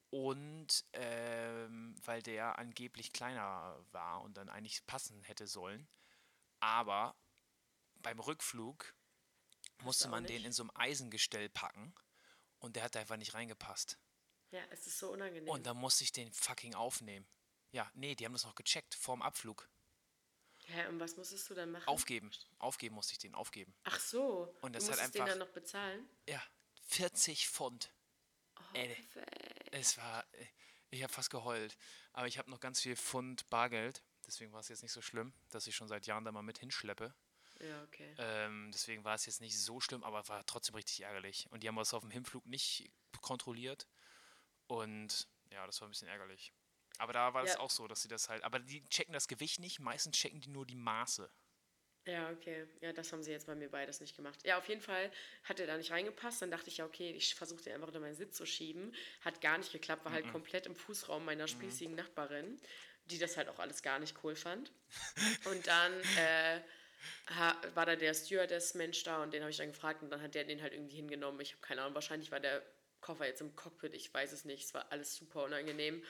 und ähm, weil der angeblich kleiner war und dann eigentlich passen hätte sollen. Aber beim Rückflug musste man den in so einem Eisengestell packen und der hat da einfach nicht reingepasst. Ja, es ist so unangenehm. Und dann musste ich den fucking aufnehmen. Ja, nee, die haben das noch gecheckt vorm Abflug. Hä, und was musstest du dann machen? Aufgeben. Aufgeben musste ich den, aufgeben. Ach so. Und das du hat musstest den einfach- dann noch bezahlen? Ja, 40 Pfund. Oh, Ey, es war, ich habe fast geheult. Aber ich habe noch ganz viel Pfund Bargeld. Deswegen war es jetzt nicht so schlimm, dass ich schon seit Jahren da mal mit hinschleppe. Ja, okay. Ähm, deswegen war es jetzt nicht so schlimm, aber war trotzdem richtig ärgerlich. Und die haben das auf dem Hinflug nicht kontrolliert. Und ja, das war ein bisschen ärgerlich. Aber da war es Ja. auch so, dass sie das halt. Aber die checken das Gewicht nicht, meistens checken die nur die Maße. Ja, okay. Ja, das haben sie jetzt bei mir beides nicht gemacht. Ja, auf jeden Fall hat er da nicht reingepasst. Dann dachte ich, ja, okay, ich versuche den einfach unter meinen Sitz zu schieben. Hat gar nicht geklappt, war halt komplett im Fußraum meiner spießigen Nachbarin, die das halt auch alles gar nicht cool fand. Und dann äh, war da der Stewardess-Mensch da und den habe ich dann gefragt und dann hat der den halt irgendwie hingenommen. Ich habe keine Ahnung, wahrscheinlich war der Koffer jetzt im Cockpit, ich weiß es nicht. Es war alles super unangenehm.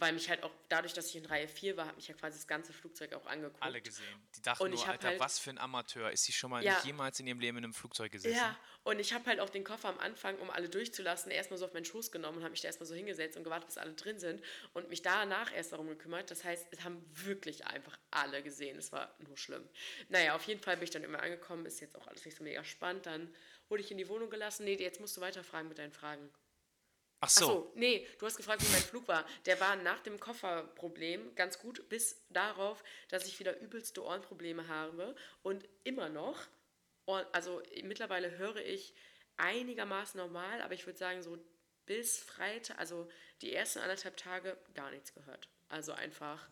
Weil mich halt auch, dadurch, dass ich in Reihe 4 war, hat mich ja quasi das ganze Flugzeug auch angeguckt. Alle gesehen. Die dachten Und nur, Alter, halt- was für ein Amateur. Ist sie schon mal Ja. nicht jemals in ihrem Leben in einem Flugzeug gesessen? Ja, und ich habe halt auch den Koffer am Anfang, um alle durchzulassen, erstmal so auf meinen Schoß genommen und habe mich da erstmal so hingesetzt und gewartet, bis alle drin sind und mich danach erst darum gekümmert. Das heißt, es haben wirklich einfach alle gesehen. Es war nur schlimm. Naja, auf jeden Fall bin ich dann immer angekommen, ist jetzt auch alles nicht so mega spannend. Dann wurde ich in die Wohnung gelassen. Nee, jetzt musst du weiterfragen mit deinen Fragen. Ach so. Achso, nee, du hast gefragt, wie mein Flug war. Der war nach dem Kofferproblem ganz gut, bis darauf, dass ich wieder übelste Ohrenprobleme habe und immer noch. Also mittlerweile höre ich einigermaßen normal, aber ich würde sagen, so bis Freitag, also die ersten anderthalb Tage gar nichts gehört. Also einfach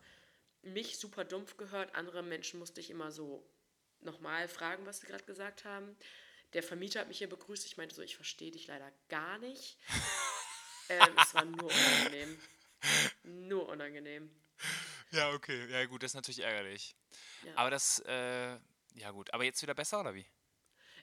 mich super dumpf gehört. Andere Menschen musste ich immer so nochmal fragen, was sie gerade gesagt haben. Der Vermieter hat mich hier begrüßt. Ich meinte so, ich verstehe dich leider gar nicht. Ähm, es war nur unangenehm. Nur unangenehm. Ja, okay. Ja, gut, das ist natürlich ärgerlich. Ja. Aber das, äh, ja gut. Aber jetzt wieder besser oder wie?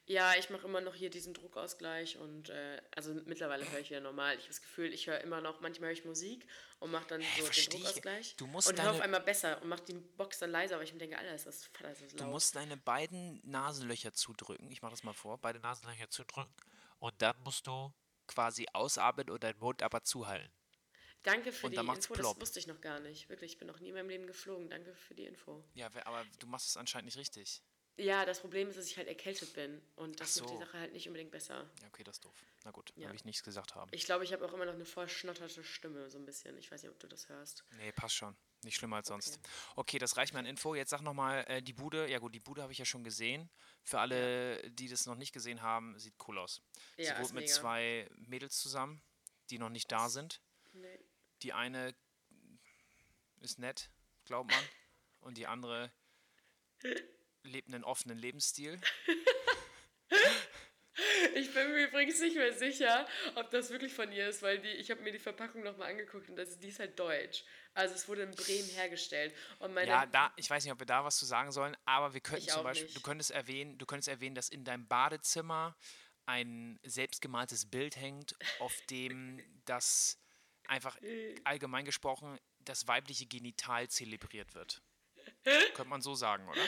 Ja, ich mache immer noch hier diesen Druckausgleich und äh, also mittlerweile höre ich wieder normal. Ich habe das Gefühl, ich höre immer noch, manchmal höre ich Musik und mache dann so den ich. Druckausgleich Du musst und höre auf einmal besser und mache die Box dann leiser, aber ich mir denke, Alter, ist das, Vater, ist das laut. Du musst deine beiden Nasenlöcher zudrücken. Ich mache das mal vor. Beide Nasenlöcher zudrücken. Und dann musst du quasi ausatmen und deinen Mund aber zuhalten. Danke für und die Info, plopp. das wusste ich noch gar nicht. Wirklich, ich bin noch nie in meinem Leben geflogen. Danke für die Info. Ja, aber du machst es anscheinend nicht richtig. Ja, das Problem ist, dass ich halt erkältet bin und das Ach macht die so. Sache halt nicht unbedingt besser. Ja, okay, das ist doof. Na gut, Ja. habe ich nichts gesagt haben. Ich glaube, ich habe auch immer noch eine verschnotterte Stimme, so ein bisschen. Ich weiß nicht, ob du das hörst. Nee, passt schon. Nicht schlimmer als sonst. Okay, das reicht mir an Info. Jetzt sag nochmal, äh, die Bude. Ja gut, die Bude habe ich ja schon gesehen. Für alle, die das noch nicht gesehen haben, sieht cool aus. Sie Ja, wohnt ist mit mega. zwei Mädels zusammen, die noch nicht da sind. Nee. Die eine ist nett, glaubt man. Und die andere lebt einen offenen Lebensstil. Ich bin mir übrigens nicht mehr sicher, ob das wirklich von ihr ist, weil die, ich habe mir die Verpackung nochmal angeguckt und das, die ist halt deutsch. Also es wurde in Bremen hergestellt. Und meine, Ja, da, ich weiß nicht, ob wir da was zu sagen sollen, aber wir könnten zum Beispiel, nicht. du könntest erwähnen, du könntest erwähnen, dass in deinem Badezimmer ein selbstgemaltes Bild hängt, auf dem das einfach allgemein gesprochen das weibliche Genital zelebriert wird. Könnte man so sagen, oder?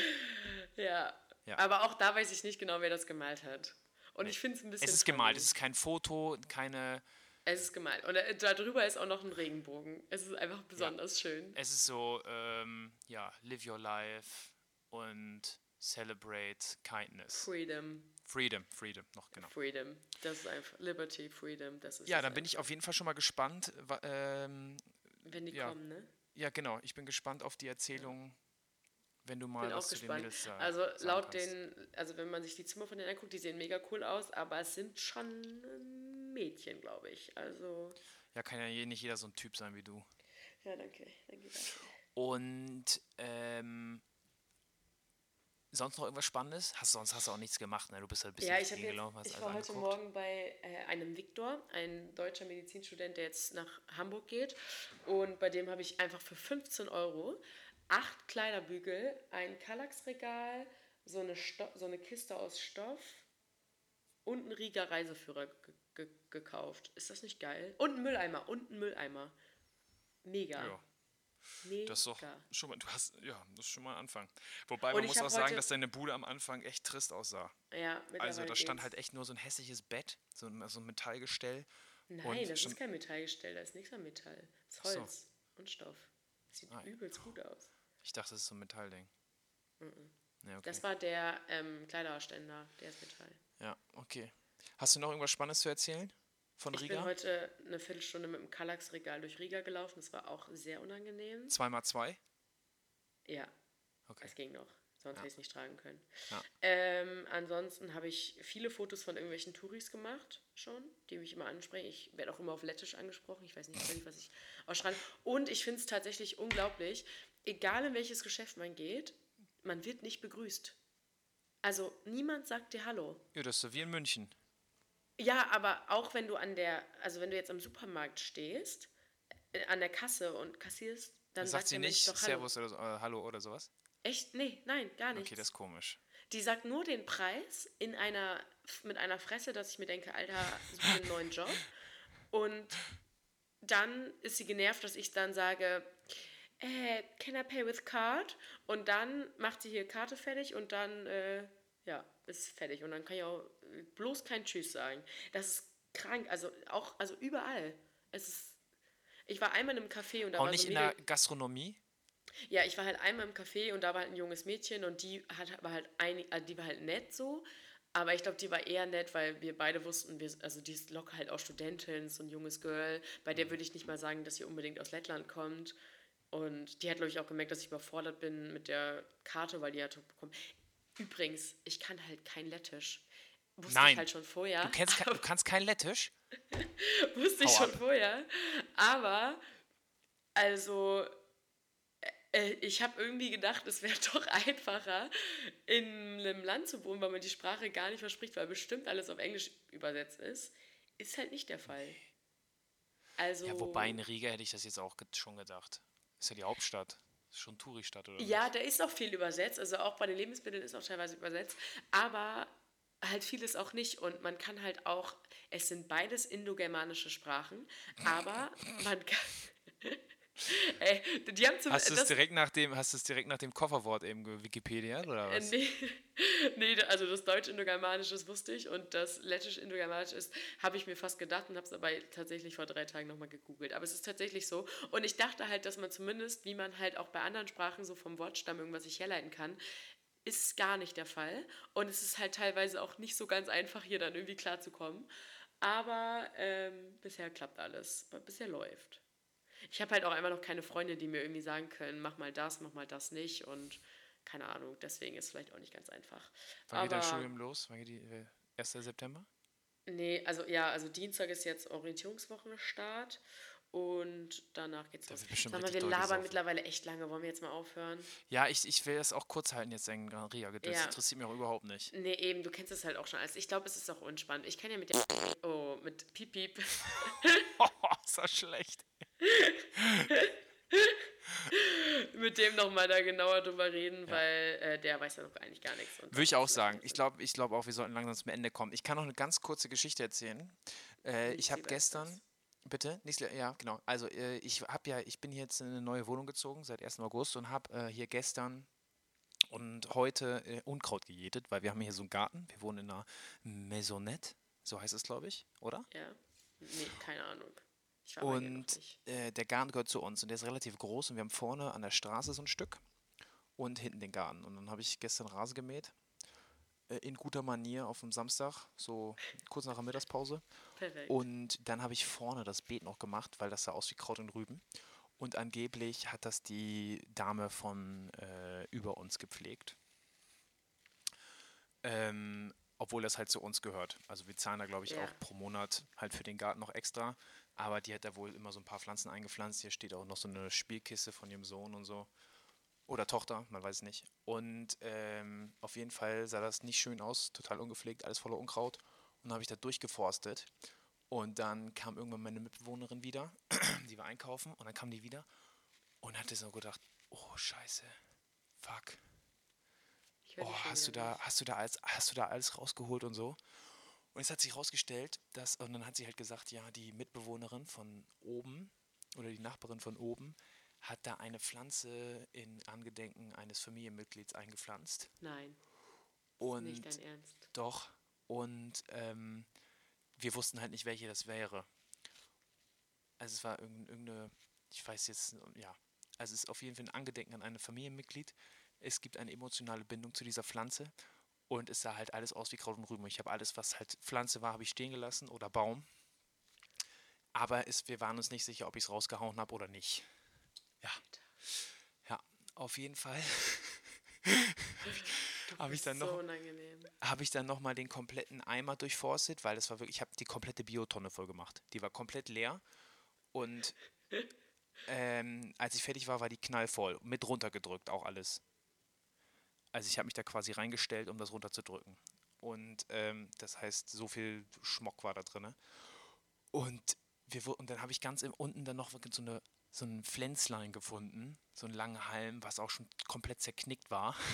ja. Ja. aber auch da weiß ich nicht genau, wer das gemalt hat. Und ich finde es ein bisschen. Es ist gemalt, funny. es ist kein Foto, keine. Es ist gemalt. Und äh, da drüber ist auch noch ein Regenbogen. Es ist einfach besonders schön. Es ist so, ähm, ja, live your life und celebrate kindness. Freedom. Freedom, freedom, noch genau. Freedom. Das ist einfach Liberty, Freedom. Das ist Ja, dann bin ich auf jeden Fall schon mal gespannt. Ähm, Wenn die ja. kommen, ne? ja, genau. Ich bin gespannt auf die Erzählung, wenn du mal bin auch was den gespannt. Mädels sa Also laut kannst. den, also wenn man sich die Zimmer von denen anguckt, die sehen mega cool aus, aber es sind schon ähm, Mädchen, glaube ich. Also, Ja, kann ja nicht jeder so ein Typ sein wie du. ja, danke. danke, danke. Und ähm, sonst noch irgendwas Spannendes? Hast, sonst hast du auch nichts gemacht, ne? Du bist halt ein bisschen Ja, ich, jetzt, gelaufen, hast ich war heute angeguckt. Morgen bei äh, einem Viktor, ein deutscher Medizinstudent, der jetzt nach Hamburg geht. Und bei dem habe ich einfach für 15 Euro acht Kleiderbügel, ein Kallax-Regal, so eine, Sto so eine Kiste aus Stoff und einen Rieger Reiseführer ge ge gekauft. Ist das nicht geil? Und einen Mülleimer, und einen Mülleimer. Mega. Ja. Mega. Das ist doch schon mal, du hast, ja, das ist schon mal ein Anfang. Wobei man muss auch sagen, dass deine Bude am Anfang echt trist aussah. Ja, Also da stand halt echt nur so ein hässliches Bett, so ein, so ein Metallgestell. Nein, das ist kein Metallgestell, da ist nichts am Metall. Das ist Ach so. Holz und Stoff. Sieht Ah, ja. übelst gut aus. Ich dachte, das ist so ein Metallding. Ja, okay. Das war der ähm, Kleiderständer, der ist Metall. ja, okay. Hast du noch irgendwas Spannendes zu erzählen von Ich bin Riga? heute eine Viertelstunde mit dem Kallax-Regal durch Riga gelaufen. Das war auch sehr unangenehm. Zweimal zwei? Ja, Okay. es ging noch. Sonst hätte ich es nicht tragen können. Ja. Ähm, ansonsten habe ich viele Fotos von irgendwelchen Touris gemacht, schon, die mich immer ansprechen. Ich werde auch immer auf Lettisch angesprochen. Ich weiß nicht, was ich ausschreibe. Und ich finde es tatsächlich unglaublich, egal in welches Geschäft man geht, man wird nicht begrüßt. Also niemand sagt dir Hallo. Ja, das ist so wie in München. Ja, aber auch wenn du an der, also wenn du jetzt am Supermarkt stehst, äh, an der Kasse und kassierst, dann sagt sagt sie nicht doch Hallo. Servus oder so, äh, Hallo oder sowas? Echt? Nee, nein, gar nicht. Okay, das ist komisch. Die sagt nur den Preis in einer, mit einer Fresse, dass ich mir denke, Alter, such einen neuen Job. Und dann ist sie genervt, dass ich dann sage, äh, can I pay with card? Und dann macht sie hier Karte fertig und dann, äh, ja, ist fertig. Und dann kann ich auch äh, bloß kein Tschüss sagen. Das ist krank, also auch, also überall. Es ist, ich war einmal in einem Café und da Auch war nicht so in der Gastronomie? ja, ich war halt einmal im Café und da war halt ein junges Mädchen und die hat war halt ein, also die war halt nett so, aber ich glaube, die war eher nett, weil wir beide wussten, wir, also die ist locker halt auch Studentin, so ein junges Girl, bei der würde ich nicht mal sagen, dass sie unbedingt aus Lettland kommt. Und die hat, glaube ich, auch gemerkt, dass ich überfordert bin mit der Karte, weil die hat bekommen. Übrigens, ich kann halt kein Lettisch. Wusste Nein. ich halt schon vorher. Du, kennst kein, du kannst kein Lettisch? Wusste ich Hau schon ab. vorher. Aber, also, äh, ich habe irgendwie gedacht, es wäre doch einfacher, in einem Land zu wohnen, weil man die Sprache gar nicht verspricht, weil bestimmt alles auf Englisch übersetzt ist. Ist halt nicht der Fall. Also, Ja, wobei in Riga hätte ich das jetzt auch schon gedacht. Ist ja die Hauptstadt. Ist schon Touristadt, oder? Ja, da ist auch viel übersetzt. Also auch bei den Lebensmitteln ist auch teilweise übersetzt. Aber halt vieles auch nicht. Und man kann halt auch, es sind beides indogermanische Sprachen, aber man kann. Ey, die haben zum Hast du es direkt nach dem, hast es direkt nach dem Kofferwort eben Wikipedia oder was? Nee, nee, also das Deutsch-Indogermanische das wusste ich und das Lettisch-Indogermanische ist, habe ich mir fast gedacht und habe es aber tatsächlich vor drei Tagen nochmal gegoogelt. Aber es ist tatsächlich so. Und ich dachte halt, dass man zumindest, wie man halt auch bei anderen Sprachen so vom Wortstamm irgendwas sich herleiten kann, ist gar nicht der Fall. Und es ist halt teilweise auch nicht so ganz einfach, hier dann irgendwie klarzukommen. Aber ähm, bisher klappt alles. Bisher läuft. Ich habe halt auch einfach noch keine Freunde, die mir irgendwie sagen können, mach mal das, mach mal das nicht und keine Ahnung, deswegen ist es vielleicht auch nicht ganz einfach. Wann geht das Studium los? Wann geht die, äh, 1. September? nee, also ja, also Dienstag ist jetzt Orientierungswochenstart und danach geht's los. Sag mal, wir labern mittlerweile echt lange, wollen wir jetzt mal aufhören? Ja, ich, ich will das auch kurz halten jetzt in Gran Ria. Das Ja. interessiert mich auch überhaupt nicht. Nee, eben, du kennst es halt auch schon. Also ich glaube, es ist auch unspannend. Ich kann ja mit der Oh, mit Piep Piep. Oh, ist das schlecht. Mit dem nochmal da genauer drüber reden, weil äh, der weiß ja noch eigentlich gar nichts. Würde ich auch sagen. Ich glaube ich glaub auch, wir sollten langsam zum Ende kommen. Ich kann noch eine ganz kurze Geschichte erzählen. Äh, ich habe gestern. das. Bitte? Nichts, ja, genau. Also äh, ich habe ja, ich bin jetzt in eine neue Wohnung gezogen seit 1. August und habe äh, hier gestern und heute äh, Unkraut gejätet, weil wir haben hier so einen Garten. Wir wohnen in einer Maisonette, so heißt es, glaube ich, oder? Ja. Nee, keine Ahnung. Und äh, der Garten gehört zu uns und der ist relativ groß und wir haben vorne an der Straße so ein Stück und hinten den Garten. Und dann habe ich gestern Rasen gemäht, äh, in guter Manier auf dem Samstag, so kurz nach der Mittagspause. Perfekt. Und dann habe ich vorne das Beet noch gemacht, weil das sah aus wie Kraut und Rüben. Und angeblich hat das die Dame von äh, über uns gepflegt. Ähm, obwohl das halt zu uns gehört. Also wir zahlen da, glaube ich, Ja. auch pro Monat halt für den Garten noch extra. Aber die hat da wohl immer so ein paar Pflanzen eingepflanzt. Hier steht auch noch so eine Spielkiste von ihrem Sohn und so. Oder Tochter, man weiß es nicht. Und ähm, auf jeden Fall sah das nicht schön aus, total ungepflegt, alles voller Unkraut. Und dann habe ich da durchgeforstet. Und dann kam irgendwann meine Mitbewohnerin wieder, die war einkaufen. Und dann kam die wieder und hatte so gedacht, oh scheiße, fuck. Oh, hast du da, hast du da alles, hast du da alles rausgeholt und so? Und es hat sich rausgestellt, dass, und dann hat sie halt gesagt, ja, die Mitbewohnerin von oben oder die Nachbarin von oben hat da eine Pflanze in Angedenken eines Familienmitglieds eingepflanzt. Nein, Und nicht dein Ernst. doch. Und ähm, wir wussten halt nicht, welche das wäre. Also es war irgend- irgendeine, ich weiß jetzt, ja. Also es ist auf jeden Fall ein Angedenken an ein Familienmitglied. Es gibt eine emotionale Bindung zu dieser Pflanze. Und es sah halt alles aus wie Kraut und Rüben. Ich habe alles, was halt Pflanze war, habe ich stehen gelassen oder Baum. Aber es, wir waren uns nicht sicher, ob ich es rausgehauen habe oder nicht. Ja. Ja, auf jeden Fall habe ich dann so noch unangenehm. habe ich dann nochmal den kompletten Eimer durchforstet, weil das war wirklich, ich habe die komplette Biotonne voll gemacht. Die war komplett leer und ähm, als ich fertig war, war die knallvoll. Mit runtergedrückt, auch alles. Also ich habe mich da quasi reingestellt, um das runterzudrücken. Und ähm, das heißt, so viel Schmock war da drin. Und, wir, und dann habe ich ganz im, unten dann noch so, eine, so ein Pflänzlein gefunden, so einen langen Halm, was auch schon komplett zerknickt war.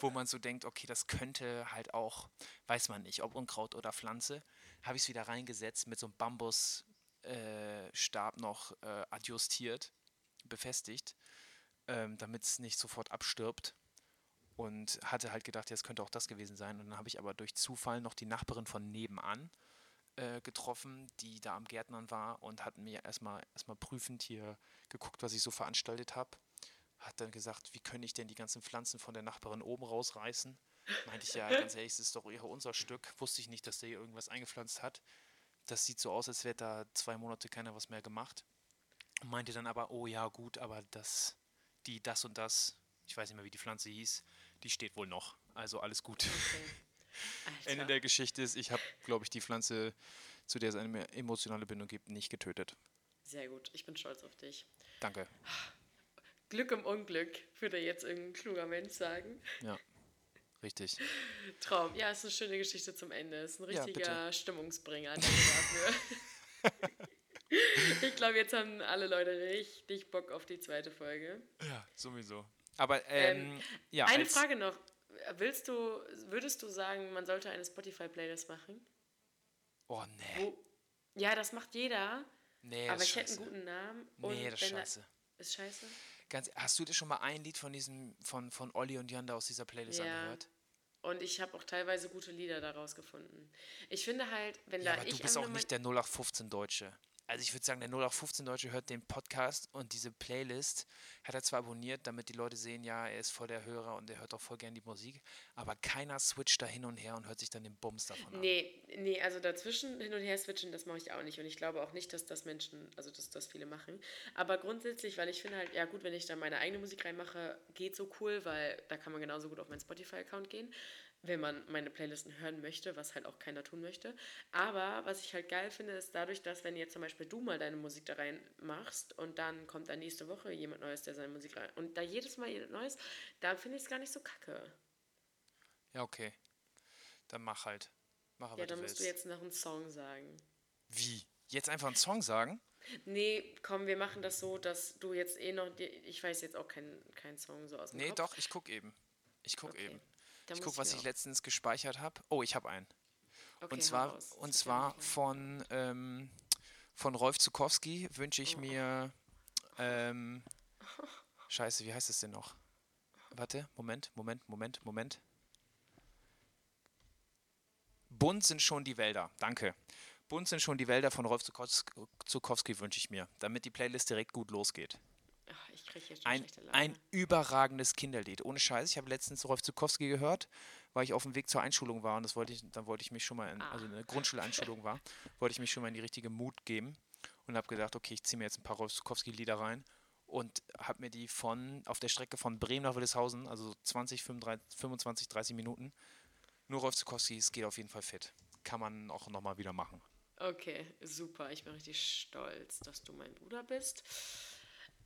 wo man so denkt, okay, das könnte halt auch, weiß man nicht, ob Unkraut oder Pflanze, habe ich es wieder reingesetzt mit so einem Bambusstab äh, noch äh, adjustiert, befestigt, ähm, damit es nicht sofort abstirbt. Und hatte halt gedacht, ja, es könnte auch das gewesen sein. Und dann habe ich aber durch Zufall noch die Nachbarin von nebenan äh, getroffen, die da am Gärtnern war und hat mir erstmal erstmal prüfend hier geguckt, was ich so veranstaltet habe hat dann gesagt, wie könnte ich denn die ganzen Pflanzen von der Nachbarin oben rausreißen? Meinte ich ja, ganz ehrlich, das ist doch eher unser Stück. Wusste ich nicht, dass der hier irgendwas eingepflanzt hat. Das sieht so aus, als wäre da zwei Monate keiner was mehr gemacht. Und meinte dann aber, oh ja, gut, aber das, die, das und das, ich weiß nicht mehr, wie die Pflanze hieß, die steht wohl noch. Also alles gut. Okay. Ende der Geschichte ist, ich habe, glaube ich, die Pflanze, zu der es eine emotionale Bindung gibt, nicht getötet. Sehr gut, ich bin stolz auf dich. Danke. Glück im Unglück, würde jetzt irgendein kluger Mensch sagen. Ja, richtig. Traum. Ja, ist eine schöne Geschichte zum Ende. Ist ein Ja, richtiger bitte. Stimmungsbringer. Dafür. Ich glaube, jetzt haben alle Leute richtig Bock auf die zweite Folge. Ja, sowieso. Aber ähm, ja, Eine Frage noch. Willst du, würdest du sagen, man sollte eine Spotify-Playlist machen? Oh, nee. Wo, ja, das macht jeder, Nee, aber das ich ist hätte einen scheiße. guten Namen. Nee, das ist scheiße. Ist scheiße? Ganz, hast du dir schon mal ein Lied von diesem, von, von Olli und Janda aus dieser Playlist Ja. angehört? Und ich habe auch teilweise gute Lieder daraus gefunden. Ich finde halt, wenn Ja, da aber ich du bist auch nicht der 0815 Deutsche. Also ich würde sagen, der 0815 Deutsche hört den Podcast und diese Playlist hat er zwar abonniert, damit die Leute sehen, ja, er ist voll der Hörer und er hört auch voll gern die Musik, aber keiner switcht da hin und her und hört sich dann den Bums davon an. Nee, nee, also dazwischen hin und her switchen, das mache ich auch nicht. Und ich glaube auch nicht, dass das Menschen, also dass das viele machen. Aber grundsätzlich, weil ich finde halt, ja gut, wenn ich da meine eigene Musik reinmache, geht so cool, weil da kann man genauso gut auf meinen Spotify-Account gehen, wenn man meine Playlisten hören möchte, was halt auch keiner tun möchte. Aber was ich halt geil finde, ist dadurch, dass wenn jetzt zum Beispiel du mal deine Musik da reinmachst und dann kommt da nächste Woche jemand Neues, der seine Musik rein und da jedes Mal jemand Neues, da finde ich es gar nicht so kacke. Ja, okay. Dann mach halt. Mach aber Ja, dann musst du jetzt noch einen Song sagen. Wie? Jetzt einfach einen Song sagen? Nee, komm, wir machen das so, dass du jetzt eh noch. Ich weiß jetzt auch keinen kein Song so aus dem Nee, Kopf. doch, ich guck eben. Ich guck Okay. eben. Ich muss guck, was ich letztens gespeichert habe. Oh, ich habe einen. Okay, und zwar, und zwar von, ähm, von Rolf Zukowski wünsche Oh. ich mir. Ähm, scheiße, wie heißt es denn noch? Warte, Moment, Moment, Moment, Moment. Bunt sind schon die Wälder. Danke. Bunt sind schon die Wälder von Rolf Zukowski, Zukowski wünsche ich mir, damit die Playlist direkt gut losgeht. Ach, ich kriege jetzt schon Ein, schlechte Laune. ein überragendes Kinderlied. Ohne Scheiß. Ich habe letztens Rolf Zukowski gehört, weil ich auf dem Weg zur Einschulung war und das wollte ich, dann wollte ich mich schon mal, in, also eine Grundschuleinschulung war, wollte ich mich schon mal in die richtige Mut geben und habe gedacht, okay, ich ziehe mir jetzt ein paar Rolf Zukowski-Lieder rein und habe mir die von auf der Strecke von Bremen nach Willishausen, also so 20, 35, 25, 30 Minuten, nur Rolf Zukowski, es geht auf jeden Fall fit. Kann man auch nochmal wieder machen. Okay, super. Ich bin richtig stolz, dass du mein Bruder bist.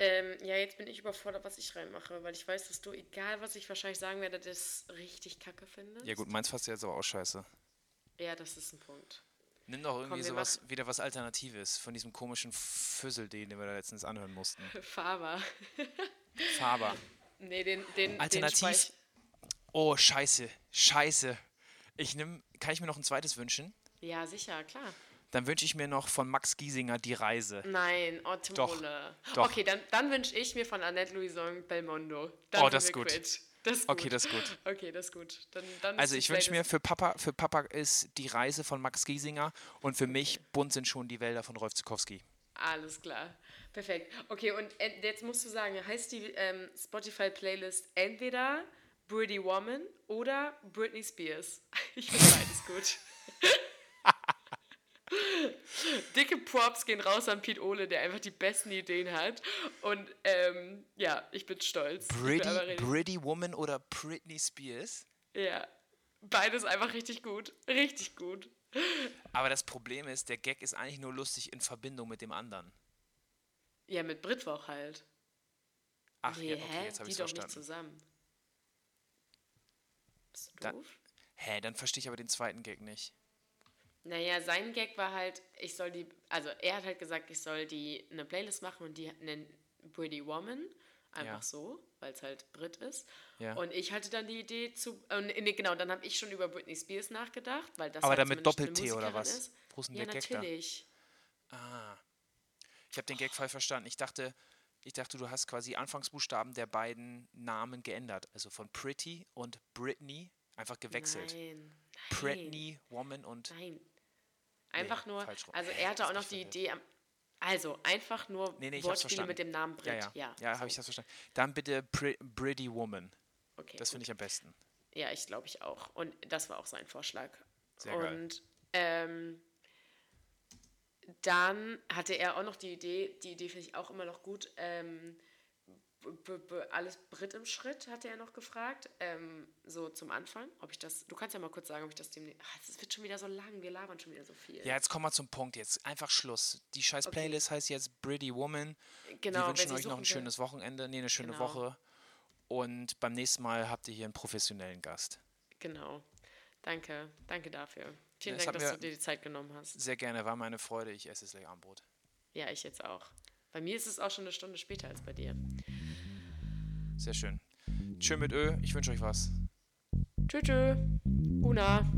Ähm, ja, jetzt bin ich überfordert, was ich reinmache, weil ich weiß, dass du, egal was ich wahrscheinlich sagen werde, das richtig kacke findest. Ja gut, meins fasst jetzt aber auch scheiße. Ja, das ist ein Punkt. Nimm doch irgendwie wir sowas, wieder was Alternatives von diesem komischen Füssel, den wir da letztens anhören mussten. Faber. Faber. Nee, den, den, Alternativ. den Oh, scheiße. Scheiße. Ich nimm, kann ich mir noch ein zweites wünschen? Ja, sicher, klar. Dann wünsche ich mir noch von Max Giesinger die Reise. Nein, oh, Timole. doch. Okay, dann, dann wünsche ich mir von Annette Louison Belmondo. Dann Oh, das ist gut. quitt. Das ist Okay, gut. das ist gut. Okay, das ist gut. Dann, dann Also ich wünsche mir für Papa, für Papa ist die Reise von Max Giesinger und für mich bunt sind schon die Wälder von Rolf Zukowski. Alles klar. Perfekt. Okay, und jetzt musst du sagen, heißt die ähm, Spotify-Playlist entweder Pretty Woman oder Britney Spears? Ich finde beides gut. Dicke Props gehen raus an Pete Ole, der einfach die besten Ideen hat. Und ähm, ja, ich bin stolz. Pretty, Pretty Woman oder Britney Spears? Ja, beides einfach richtig gut. Richtig gut. Aber das Problem ist, der Gag ist eigentlich nur lustig in Verbindung mit dem anderen. Ja, mit Britwoch halt. Ach, Nee, ja, okay, jetzt habe Die ich doch nicht verstanden. zusammen. Bist du doof? Hä, dann verstehe ich aber den zweiten Gag nicht. Naja, sein Gag war halt, ich soll die, also er hat halt gesagt, ich soll die eine Playlist machen und die nennen Pretty Woman. Einfach Ja. so, weil es halt Brit ist. Ja. Und ich hatte dann die Idee zu, äh, nee, genau, dann habe ich schon über Britney Spears nachgedacht, weil das Aber halt dann mit zumindest eine Doppel-T oder was? Wo ist denn Ja, der Gag da? natürlich. Ah. Ich habe den Gag falsch verstanden. Ich dachte, ich dachte, du hast quasi Anfangsbuchstaben der beiden Namen geändert. Also von Pretty und Britney einfach gewechselt. Nein. Britney, Woman und. Nein. Einfach nur, falsch rum. also er hatte auch noch die. Idee also einfach nur Nee, nee, Wortspiele mit dem Namen Ja, Brit. ja. Ja, Ja, so. habe ich das verstanden. Dann bitte Britty Woman. Okay, Das finde ich am besten. Ja, ich glaube ich auch. Und das war auch sein Vorschlag. Sehr geil. Und ähm, dann hatte er auch noch die Idee, die Idee finde ich auch immer noch gut, ähm, alles Brit im Schritt, hatte er noch gefragt, ähm, so zum Anfang, ob ich das, du kannst ja mal kurz sagen, ob ich das dem, es wird schon wieder so lang, wir labern schon wieder so viel. Ja, jetzt kommen wir zum Punkt. Jetzt einfach Schluss. Die scheiß Okay. Playlist heißt jetzt Britty Woman. genau, Wir wünschen euch noch ein schönes Wochenende. Nee, eine schöne Genau. Woche. Und beim nächsten Mal habt ihr hier einen professionellen Gast. Genau. Danke, danke dafür. Vielen Es Dank, dass du dir die Zeit genommen hast. Sehr gerne, war meine Freude. Ich esse jetzt gleich Abendbrot. Ja, ich jetzt auch. Bei mir ist es auch schon eine Stunde später als bei dir. Sehr schön. Tschö mit Ö, ich wünsche euch was. Tschö, tschö. Una.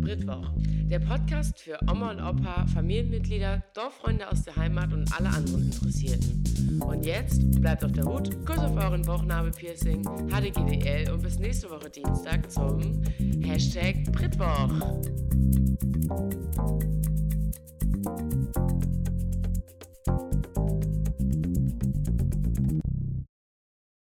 Britwoch. Der Podcast für Oma und Opa, Familienmitglieder, Dorffreunde aus der Heimat und alle anderen Interessierten. Und jetzt bleibt auf der Hut, Kuss auf euren Bauchnabelpiercing, HDGDL und bis nächste Woche Dienstag zum Hashtag Britwoch.